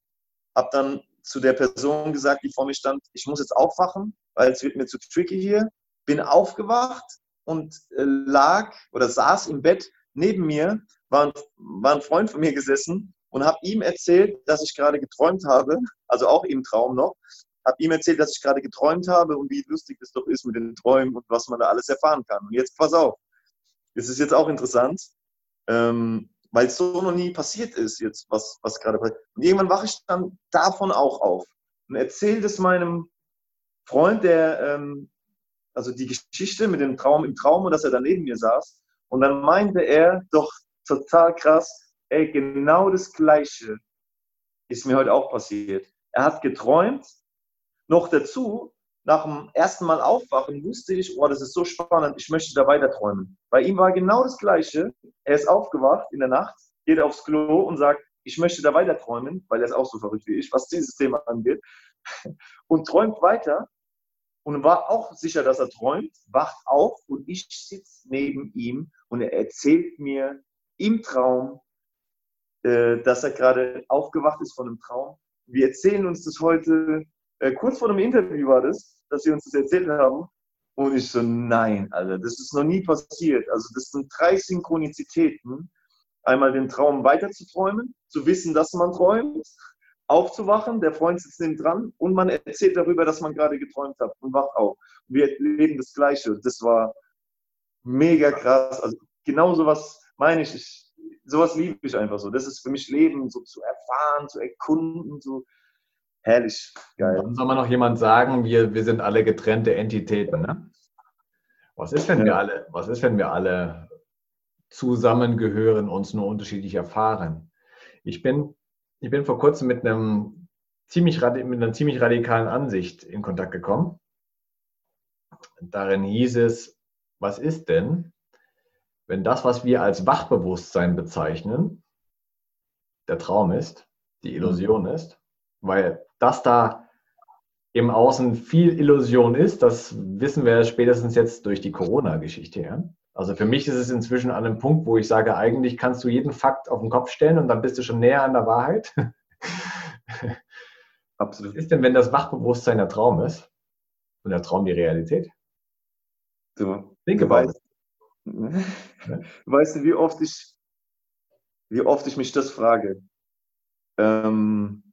Habe dann zu der Person gesagt, die vor mir stand, ich muss jetzt aufwachen, weil es wird mir zu tricky hier. Bin aufgewacht und äh, lag oder saß im Bett neben mir, war war ein Freund von mir gesessen und habe ihm erzählt, dass ich gerade geträumt habe, also auch im Traum noch, habe ihm erzählt, dass ich gerade geträumt habe und wie lustig es doch ist mit den Träumen und was man da alles erfahren kann. Und jetzt pass auf, es ist jetzt auch interessant, ähm, weil es so noch nie passiert ist, jetzt was, was gerade passiert. Und irgendwann wache ich dann davon auch auf und erzähle das meinem Freund, der, ähm, also die Geschichte mit dem Traum im Traum und dass er da neben mir saß. Und dann meinte er, doch total krass, ey, genau das Gleiche ist mir heute auch passiert. Er hat geträumt, noch dazu, nach dem ersten Mal aufwachen, wusste ich, oh, das ist so spannend, ich möchte da weiter träumen. Bei ihm war genau das Gleiche. Er ist aufgewacht in der Nacht, geht aufs Klo und sagt, ich möchte da weiter träumen, weil er ist auch so verrückt wie ich, was dieses Thema angeht, und träumt weiter und war auch sicher, dass er träumt, wacht auf und ich sitze neben ihm und er erzählt mir im Traum, äh, dass er gerade aufgewacht ist von einem Traum. Wir erzählen uns das heute, äh, kurz vor dem Interview war das, dass sie uns das erzählt haben. Und ich so, nein, Alter, das ist noch nie passiert. Also das sind drei Synchronizitäten. Einmal den Traum weiterzuträumen, zu wissen, dass man träumt, aufzuwachen, der Freund sitzt neben dran und man erzählt darüber, dass man gerade geträumt hat und wacht auf. Wir leben das Gleiche. Das war mega krass. Also genau sowas meine ich. ich sowas liebe ich einfach so. Das ist für mich Leben, so zu erfahren, zu erkunden, so herrlich, geil. Dann soll man noch jemand sagen, wir, wir sind alle getrennte Entitäten, ne? Was ist, wenn ja. wir alle, was ist, wenn wir alle zusammengehören, uns nur unterschiedlich erfahren? Ich bin, ich bin vor kurzem mit einem ziemlich, mit einer ziemlich radikalen Ansicht in Kontakt gekommen. Darin hieß es, was ist denn, wenn das, was wir als Wachbewusstsein bezeichnen, der Traum ist, die Illusion mhm. ist, weil das da im Außen viel Illusion ist, das wissen wir spätestens jetzt durch die Corona-Geschichte. Ja? Also für mich ist es inzwischen an einem Punkt, wo ich sage, eigentlich kannst du jeden Fakt auf den Kopf stellen und dann bist du schon näher an der Wahrheit. Absolut. Was ist denn, wenn das Wachbewusstsein der Traum ist und der Traum die Realität? Du, Think about it. Weißt du, wie oft ich, wie oft ich mich das frage? Ähm,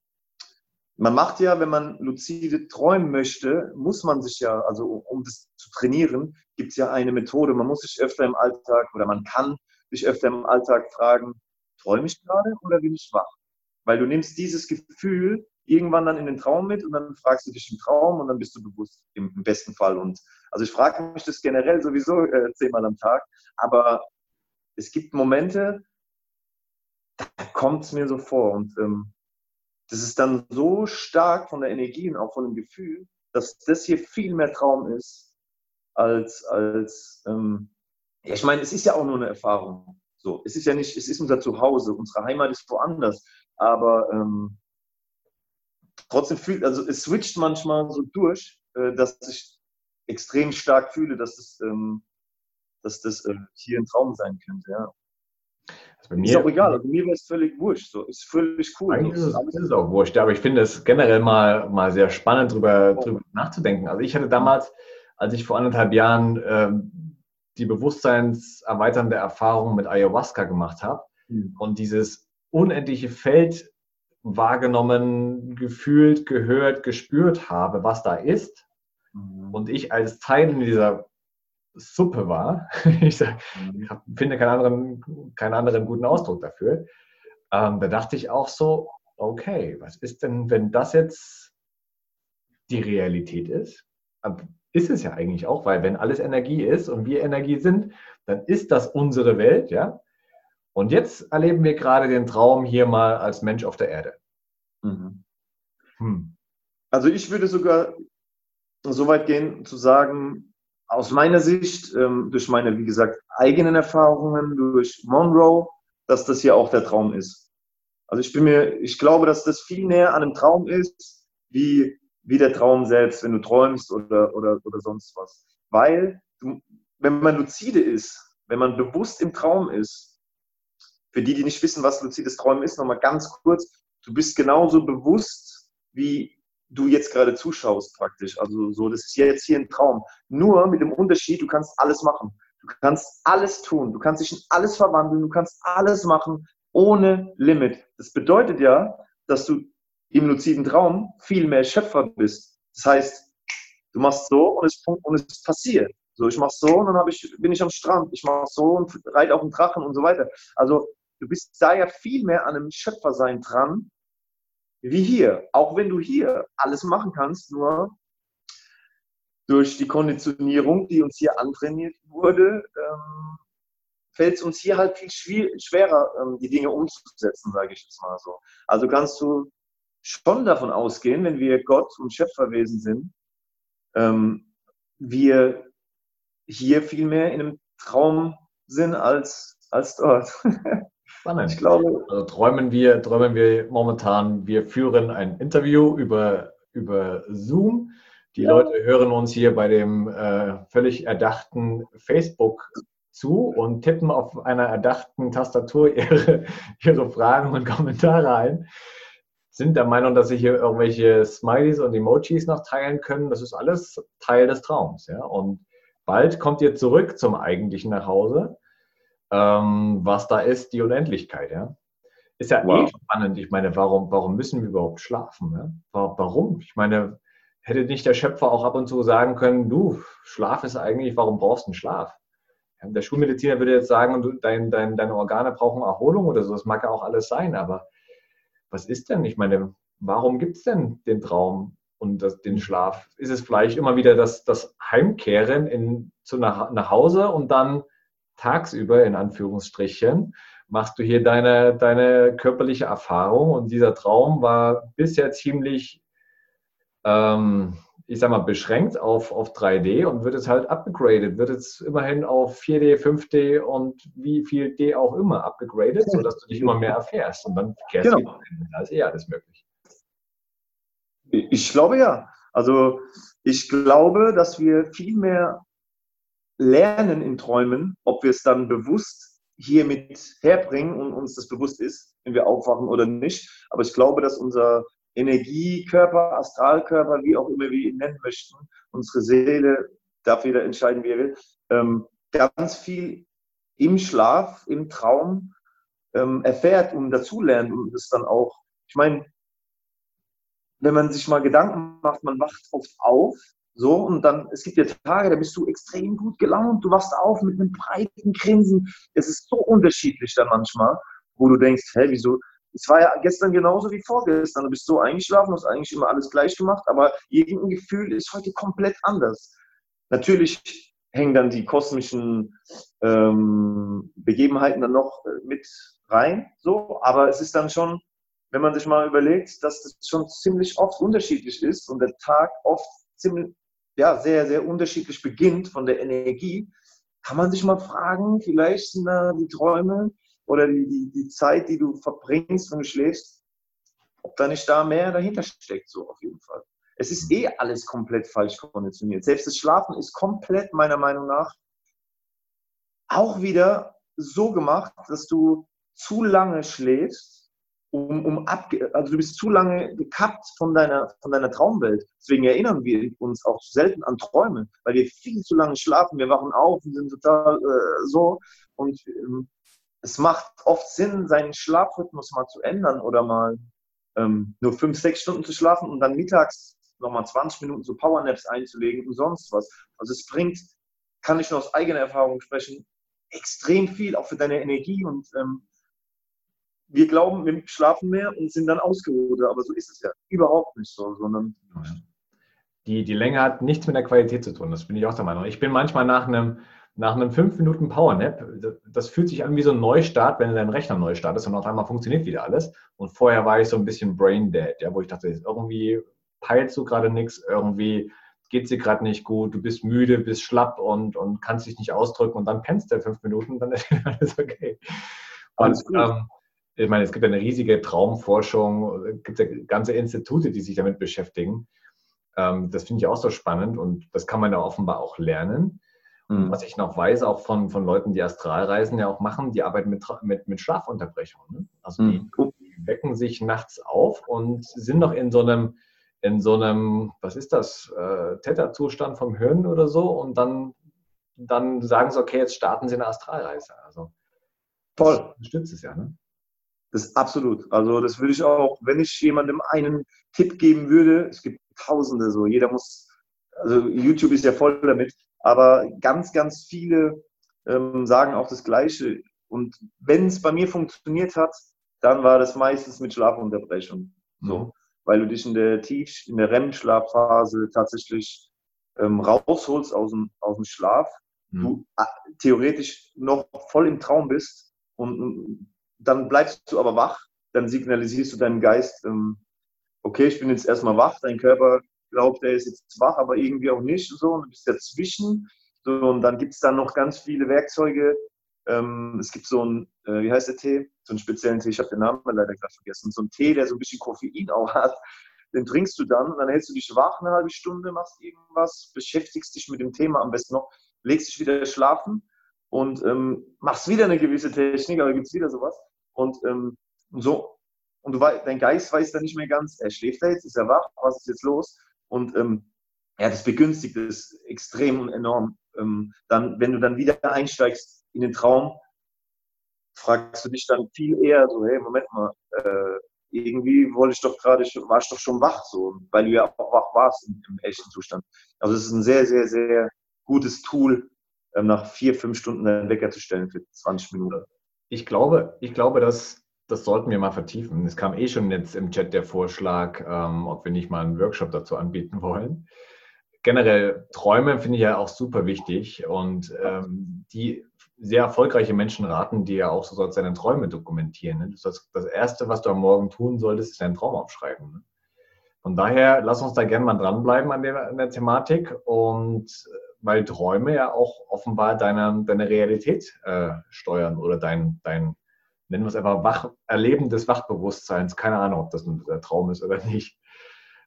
man macht ja, wenn man luzide träumen möchte, muss man sich ja, also um das zu trainieren, gibt es ja eine Methode. Man muss sich öfter im Alltag oder man kann sich öfter im Alltag fragen, träume ich gerade oder bin ich wach? Weil du nimmst dieses Gefühl irgendwann dann in den Traum mit und dann fragst du dich im Traum und dann bist du bewusst im, im besten Fall. Und also ich frage mich das generell sowieso äh, zehnmal am Tag, aber es gibt Momente, da kommt es mir so vor und ähm, das ist dann so stark von der Energie und auch von dem Gefühl, dass das hier viel mehr Traum ist als, als ähm, ja, ich meine, es ist ja auch nur eine Erfahrung. So, es ist ja nicht, es ist unser Zuhause, unsere Heimat ist woanders, aber ähm, trotzdem fühlt, also es switcht manchmal so durch, äh, dass ich extrem stark fühle, dass das, ähm, dass das äh, hier ein Traum sein könnte, ja. Also mir, ist auch egal, also mir wäre es völlig wurscht, so, ist völlig cool. Eigentlich ist es, ist es auch wurscht, aber ich finde es generell mal, mal sehr spannend, drüber, oh. drüber nachzudenken. Also ich hatte damals, als ich vor anderthalb Jahren ähm, die bewusstseinserweiternde Erfahrung mit Ayahuasca gemacht habe mhm. und dieses unendliche Feld wahrgenommen, gefühlt, gehört, gespürt habe, was da ist. Mhm. Und ich als Teil in dieser Suppe war, ich sag, mhm. finde keinen anderen, keinen anderen guten Ausdruck dafür, ähm, da dachte ich auch so, okay, was ist denn, wenn das jetzt die Realität ist? Ist es ja eigentlich auch, weil wenn alles Energie ist und wir Energie sind, dann ist das unsere Welt, ja. Und jetzt erleben wir gerade den Traum hier mal als Mensch auf der Erde. Mhm. Hm. Also ich würde sogar so weit gehen zu sagen, aus meiner Sicht, ähm, durch meine, wie gesagt, eigenen Erfahrungen, durch Monroe, dass das hier auch der Traum ist. Also ich bin mir, ich glaube, dass das viel näher an einem Traum ist, wie, wie der Traum selbst, wenn du träumst oder, oder, oder sonst was. Weil, du, wenn man lucide ist, wenn man bewusst im Traum ist, für die, die nicht wissen, was lucides Träumen ist, nochmal ganz kurz, du bist genauso bewusst, wie du jetzt gerade zuschaust praktisch. Also so, das ist jetzt hier ein Traum. Nur mit dem Unterschied, du kannst alles machen. Du kannst alles tun. Du kannst dich in alles verwandeln. Du kannst alles machen ohne Limit. Das bedeutet ja, dass du im luziden Traum viel mehr Schöpfer bist. Das heißt, du machst so und es, und es passiert. So, ich mach so und dann ich, bin ich am Strand. Ich mach so und reite auf den Drachen und so weiter. Also du bist da ja viel mehr an einem Schöpfersein dran, wie hier. Auch wenn du hier alles machen kannst, nur durch die Konditionierung, die uns hier antrainiert wurde, ähm, fällt es uns hier halt viel schwerer, ähm, die Dinge umzusetzen, sage ich jetzt mal so. Also kannst du schon davon ausgehen, wenn wir Gott und Schöpferwesen sind, ähm, wir hier viel mehr in einem Traum sind als, als dort. Spannend. Ich glaube, also träumen wir, träumen wir momentan, wir führen ein Interview über, über Zoom. Die ja. Leute hören uns hier bei dem äh, völlig erdachten Facebook zu und tippen auf einer erdachten Tastatur ihre, ihre Fragen und Kommentare ein. Sind der Meinung, dass sie hier irgendwelche Smileys und Emojis noch teilen können. Das ist alles Teil des Traums. Ja? Und bald kommt ihr zurück zum eigentlichen Nachhause ähm, was da ist, die Unendlichkeit. Ja? Ist ja eh wow. eh spannend. Ich meine, warum, warum müssen wir überhaupt schlafen? Ja? Warum? Ich meine, hätte nicht der Schöpfer auch ab und zu sagen können, du, Schlaf ist eigentlich, warum brauchst du einen Schlaf? Der Schulmediziner würde jetzt sagen, dein, dein, deine Organe brauchen Erholung oder so, das mag ja auch alles sein, aber was ist denn? Ich meine, warum gibt es denn den Traum und das, den Schlaf? Ist es vielleicht immer wieder das, das Heimkehren in, zu nach, nach Hause und dann tagsüber in Anführungsstrichen machst du hier deine, deine körperliche Erfahrung und dieser Traum war bisher ziemlich, ähm, ich sag mal, beschränkt auf, auf 3D und wird jetzt halt abgegradet, wird jetzt immerhin auf 4D, 5D und wie viel D auch immer abgegradet, sodass du dich immer mehr erfährst und dann kehrst genau. du hin. Da ist eh alles möglich. Ich glaube ja. Also ich glaube, dass wir viel mehr lernen in Träumen, ob wir es dann bewusst hier mit herbringen und uns das bewusst ist, wenn wir aufwachen oder nicht. Aber ich glaube, dass unser Energiekörper, Astralkörper, wie auch immer wir ihn nennen möchten, unsere Seele, darf jeder entscheiden, wie er will, ähm, ganz viel im Schlaf, im Traum ähm, erfährt und dazulernt und das dann auch, ich meine, wenn man sich mal Gedanken macht, man wacht oft auf so, und dann, es gibt ja Tage, da bist du extrem gut gelaunt, du wachst auf mit einem breiten Grinsen. Es ist so unterschiedlich dann manchmal, wo du denkst, hä, wieso? Es war ja gestern genauso wie vorgestern. Du bist so eingeschlafen, hast eigentlich immer alles gleich gemacht, aber irgendein Gefühl ist heute komplett anders. Natürlich hängen dann die kosmischen ähm, Begebenheiten dann noch äh, mit rein, so, aber es ist dann schon, wenn man sich mal überlegt, dass das schon ziemlich oft unterschiedlich ist und der Tag oft ziemlich, ja, sehr, sehr unterschiedlich beginnt von der Energie, kann man sich mal fragen, vielleicht sind da die Träume oder die, die, die Zeit, die du verbringst, wenn du schläfst, ob da nicht da mehr dahinter steckt, so auf jeden Fall. Es ist eh alles komplett falsch konditioniert. Selbst das Schlafen ist komplett meiner Meinung nach auch wieder so gemacht, dass du zu lange schläfst um, um abge also du bist zu lange gekappt von deiner, von deiner Traumwelt. Deswegen erinnern wir uns auch selten an Träume, weil wir viel zu lange schlafen. Wir wachen auf und sind total äh, so. Und ähm, es macht oft Sinn, seinen Schlafrhythmus mal zu ändern oder mal ähm, nur fünf, sechs Stunden zu schlafen und dann mittags nochmal 20 Minuten so Powernaps einzulegen und sonst was. Also es bringt, kann ich nur aus eigener Erfahrung sprechen, extrem viel, auch für deine Energie und ähm, wir glauben, wir schlafen mehr und sind dann ausgeruht. Aber so ist es ja überhaupt nicht so, sondern. Die, die Länge hat nichts mit der Qualität zu tun, das bin ich auch der Meinung. Ich bin manchmal nach einem, nach einem 5 Minuten Powernap, das fühlt sich an wie so ein Neustart, wenn du deinen Rechner neu startest und auf einmal funktioniert wieder alles. Und vorher war ich so ein bisschen brain dead, ja, wo ich dachte, irgendwie peilst du gerade nichts, irgendwie geht es dir gerade nicht gut, du bist müde, bist schlapp und, und kannst dich nicht ausdrücken und dann pennst du fünf Minuten, dann ist alles okay. Und, ähm, ich meine, es gibt eine riesige Traumforschung, es gibt ja ganze Institute, die sich damit beschäftigen. Ähm, das finde ich auch so spannend und das kann man ja offenbar auch lernen. Mhm. Was ich noch weiß, auch von, von Leuten, die Astralreisen ja auch machen, die arbeiten mit, mit, mit Schlafunterbrechungen. Ne? Also die, mhm. die, wecken sich nachts auf und sind noch in so einem, in so einem, was ist das, äh, Theta-Zustand vom Hirn oder so und dann, dann sagen sie, okay, jetzt starten sie eine Astralreise. Also Voll. Das stützt es ja, ne? Das ist absolut. Also das würde ich auch, wenn ich jemandem einen Tipp geben würde, es gibt tausende so, jeder muss, also YouTube ist ja voll damit, aber ganz, ganz viele ähm, sagen auch das Gleiche. Und wenn es bei mir funktioniert hat, dann war das meistens mit Schlafunterbrechung. So. Mhm. Weil du dich in der Tief, in der REM-Schlafphase tatsächlich ähm, rausholst aus dem, aus dem Schlaf. Mhm. Du äh, theoretisch noch voll im Traum bist und, und, dann bleibst du aber wach. Dann signalisierst du deinem Geist, ähm, okay, ich bin jetzt erstmal wach, dein Körper glaubt, er ist jetzt wach, aber irgendwie auch nicht so und du bist dazwischen. So, und dann gibt es dann noch ganz viele Werkzeuge. Ähm, es gibt so ein, äh, wie heißt der Tee? So einen speziellen Tee, ich habe den Namen leider gerade vergessen. So ein Tee, der so ein bisschen Koffein auch hat. Den trinkst du dann, dann hältst du dich wach eine halbe Stunde, machst irgendwas, beschäftigst dich mit dem Thema am besten noch, legst dich wieder schlafen und ähm, machst wieder eine gewisse Technik, aber gibt es wieder sowas. Und ähm, so, und du, dein Geist weiß dann nicht mehr ganz, er schläft da jetzt, ist er wach, was ist jetzt los? Und ähm, ja, das begünstigt es extrem und enorm. Ähm, dann, wenn du dann wieder einsteigst in den Traum, fragst du dich dann viel eher so, hey, Moment mal, äh, irgendwie wollte ich doch gerade, war ich doch schon wach, so, weil du ja auch wach warst im, im echten Zustand. Also es ist ein sehr, sehr, sehr gutes Tool, nach vier, fünf Stunden den Wecker zu stellen für 20 Minuten. Ich glaube, ich glaube, dass das sollten wir mal vertiefen. Es kam eh schon jetzt im Chat der Vorschlag, ähm, ob wir nicht mal einen Workshop dazu anbieten wollen. Generell Träume finde ich ja auch super wichtig und ähm, die sehr erfolgreiche Menschen raten dir ja auch, so sollst deine Träume dokumentieren. Ne? Das, das Erste, was du am Morgen tun solltest, ist deinen Traum aufschreiben. Ne? Von daher, lass uns da gerne mal dranbleiben an der, an der Thematik und weil Träume ja auch offenbar deine, deine Realität äh, steuern oder dein, dein nennen wir es einfach Wach, Erleben des Wachbewusstseins. Keine Ahnung, ob das ein Traum ist oder nicht.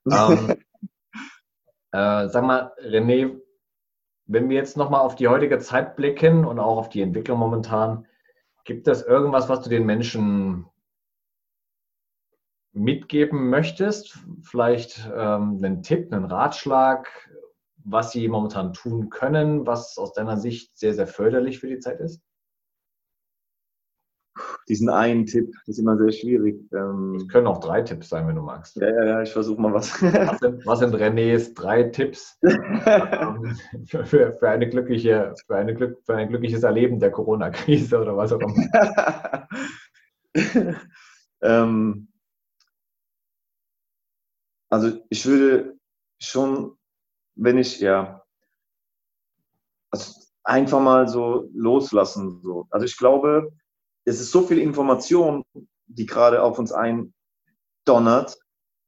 ähm, äh, sag mal, René, wenn wir jetzt nochmal auf die heutige Zeit blicken und auch auf die Entwicklung momentan, gibt es irgendwas, was du den Menschen mitgeben möchtest? Vielleicht ähm, einen Tipp, einen Ratschlag, was sie momentan tun können, was aus deiner Sicht sehr, sehr förderlich für die Zeit ist? diesen einen Tipp, das ist immer sehr schwierig. Ähm, es können auch drei Tipps sein, wenn du magst. Ja, ja, ja, ich versuche mal was. Was sind, was sind Renés drei Tipps für, für, für, eine glückliche, für, eine für ein glückliches Erleben der Corona-Krise oder was auch immer? ähm, also ich würde schon, wenn ich, ja, also einfach mal so loslassen. So. Also ich glaube, es ist so viel Information, die gerade auf uns eindonnert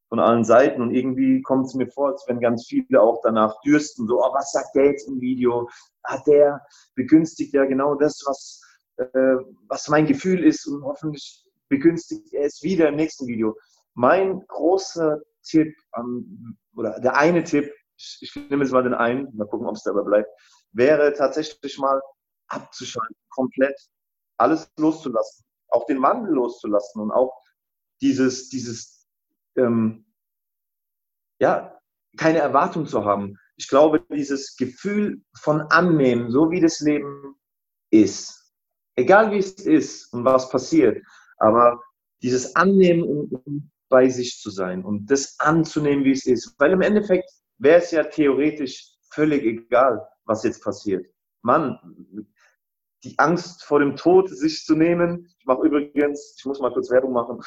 von allen Seiten und irgendwie kommt es mir vor, als wenn ganz viele auch danach dürsten, so, oh, was sagt der jetzt im Video? Ah, der begünstigt ja genau das, was, äh, was mein Gefühl ist und hoffentlich begünstigt er es wieder im nächsten Video. Mein großer Tipp, ähm, oder der eine Tipp, ich, ich nehme jetzt mal den einen, mal gucken, ob es dabei bleibt, wäre tatsächlich mal abzuschalten, komplett alles loszulassen, auch den Wandel loszulassen und auch dieses, dieses, ähm, ja, keine Erwartung zu haben. Ich glaube, dieses Gefühl von Annehmen, so wie das Leben ist, egal wie es ist und was passiert, aber dieses Annehmen, um bei sich zu sein und das anzunehmen, wie es ist. Weil im Endeffekt wäre es ja theoretisch völlig egal, was jetzt passiert. Mann, die Angst vor dem Tod sich zu nehmen. Ich mache übrigens, ich muss mal kurz Werbung machen.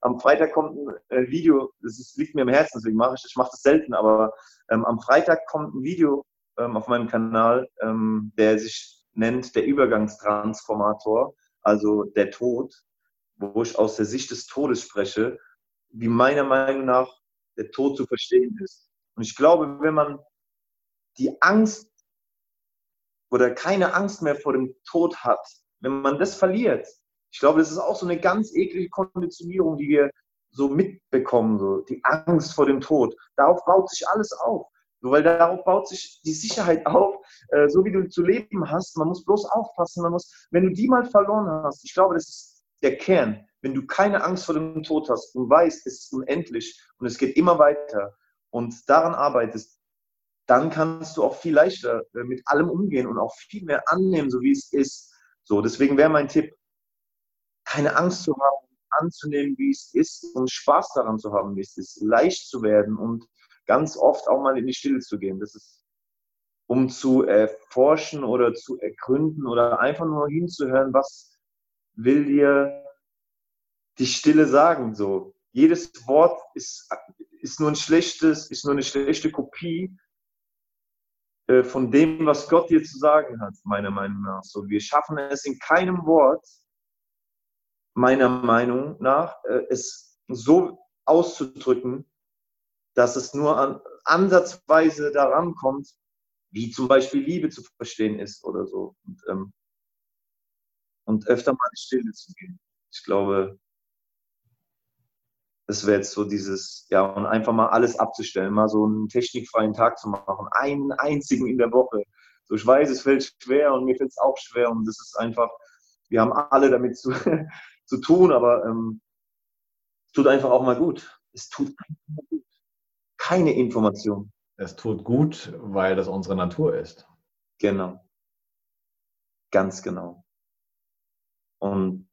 Am Freitag kommt ein äh, Video, das ist, liegt mir im Herzen, deswegen mache ich. Ich mache das selten, aber ähm, am Freitag kommt ein Video ähm, auf meinem Kanal, ähm, der sich nennt der Übergangstransformator, also der Tod, wo ich aus der Sicht des Todes spreche, wie meiner Meinung nach der Tod zu verstehen ist. Und ich glaube, wenn man die Angst oder keine Angst mehr vor dem Tod hat, wenn man das verliert, Ich glaube, das ist auch so eine ganz eklige Konditionierung, die wir so mitbekommen, so die Angst vor dem Tod. Darauf baut sich alles auf. So, weil darauf baut sich die Sicherheit auf, äh, so wie du zu leben hast. Man muss bloß aufpassen. Man muss, wenn du die mal verloren hast, ich glaube, das ist der Kern. Wenn du keine Angst vor dem Tod hast und weißt, es ist unendlich und es geht immer weiter und daran arbeitest, dann kannst du auch viel leichter äh, mit allem umgehen und auch viel mehr annehmen, so wie es ist. So, deswegen wäre mein Tipp, keine Angst zu haben, anzunehmen, wie es ist und Spaß daran zu haben, wie es ist, leicht zu werden und ganz oft auch mal in die Stille zu gehen. Das ist, um zu erforschen oder zu ergründen oder einfach nur hinzuhören, was will dir die Stille sagen. So, jedes Wort ist, ist nur ein schlechtes, ist nur eine schlechte Kopie äh, von dem, was Gott dir zu sagen hat, meiner Meinung nach. So, wir schaffen es in keinem Wort, meiner Meinung nach, äh, es so auszudrücken, dass es nur an, ansatzweise daran kommt, wie zum Beispiel Liebe zu verstehen ist oder so. Und, ähm, und öfter mal in Stille zu gehen. Ich glaube, das wäre jetzt so dieses, ja, und einfach mal alles abzustellen, mal so einen technikfreien Tag zu machen, einen einzigen in der Woche. So, ich weiß, es fällt schwer und mir fällt es auch schwer und das ist einfach, wir haben alle damit zu, zu tun, aber ähm, es tut einfach auch mal gut. Es tut einfach mal gut keine Information. Es tut gut, weil das unsere Natur ist. Genau. Ganz genau. Und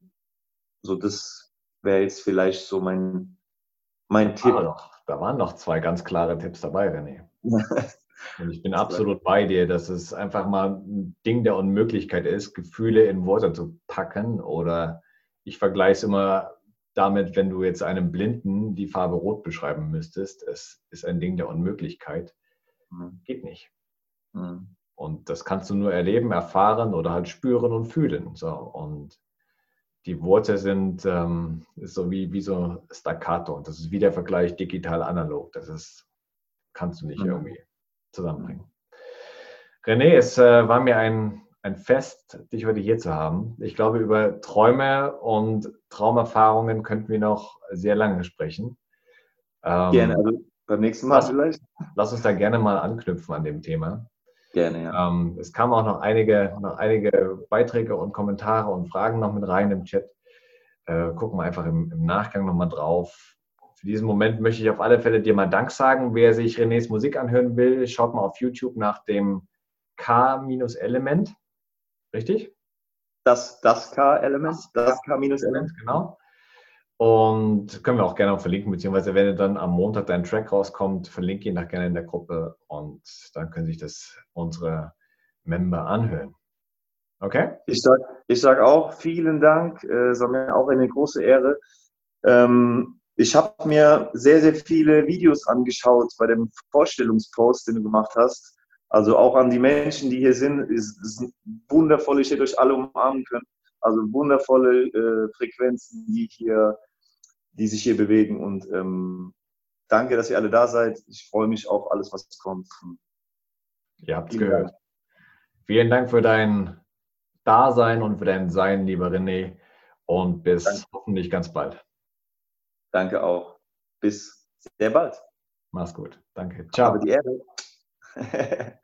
so das wäre jetzt vielleicht so mein, mein Tipp. Ah, doch, da waren noch zwei ganz klare Tipps dabei, René. Und ich bin absolut bei dir, dass es einfach mal ein Ding der Unmöglichkeit ist, Gefühle in Worte zu packen. Oder ich vergleiche es immer damit, wenn du jetzt einem Blinden die Farbe Rot beschreiben müsstest, es ist ein Ding der Unmöglichkeit. Mhm. Geht nicht. Mhm. Und das kannst du nur erleben, erfahren oder halt spüren und fühlen. So. Und die Worte sind ähm, so wie, wie so Staccato. Und das ist wie der Vergleich digital-analog. Das ist, kannst du nicht mhm. irgendwie zusammenbringen. René, es äh, war mir ein ein Fest, dich heute hier zu haben. Ich glaube, über Träume und Traumerfahrungen könnten wir noch sehr lange sprechen. Ähm, gerne, also beim nächsten Mal lass, vielleicht. Lass uns da gerne mal anknüpfen an dem Thema. Gerne, ja. Ähm, es kamen auch noch einige, noch einige Beiträge und Kommentare und Fragen noch mit rein im Chat. Äh, gucken wir einfach im, im Nachgang nochmal drauf. Für diesen Moment möchte ich auf alle Fälle dir mal Dank sagen. Wer sich Renés Musik anhören will, schaut mal auf YouTube nach dem K-Element. Richtig? Das, das K-Element, das K-Element, genau. Und können wir auch gerne verlinken, beziehungsweise wenn dann am Montag dein Track rauskommt, verlinke ihn auch gerne in der Gruppe und dann können sich das unsere Member anhören. Okay? Ich sage ich sag auch vielen Dank, äh, es war mir auch eine große Ehre. Ähm, ich habe mir sehr, sehr viele Videos angeschaut bei dem Vorstellungspost, den du gemacht hast. Also auch an die Menschen, die hier sind, ist, ist wundervoll, ich hätte euch alle umarmen können. Also wundervolle äh, Frequenzen, die hier, die sich hier bewegen. Und ähm, danke, dass ihr alle da seid. Ich freue mich auf alles, was kommt. Ihr habt gehört. Dank. Vielen Dank für dein Dasein und für dein Sein, lieber René. Und bis danke. hoffentlich ganz bald. Danke auch. Bis sehr bald. Mach's gut. Danke. Ciao. Aber die Erde.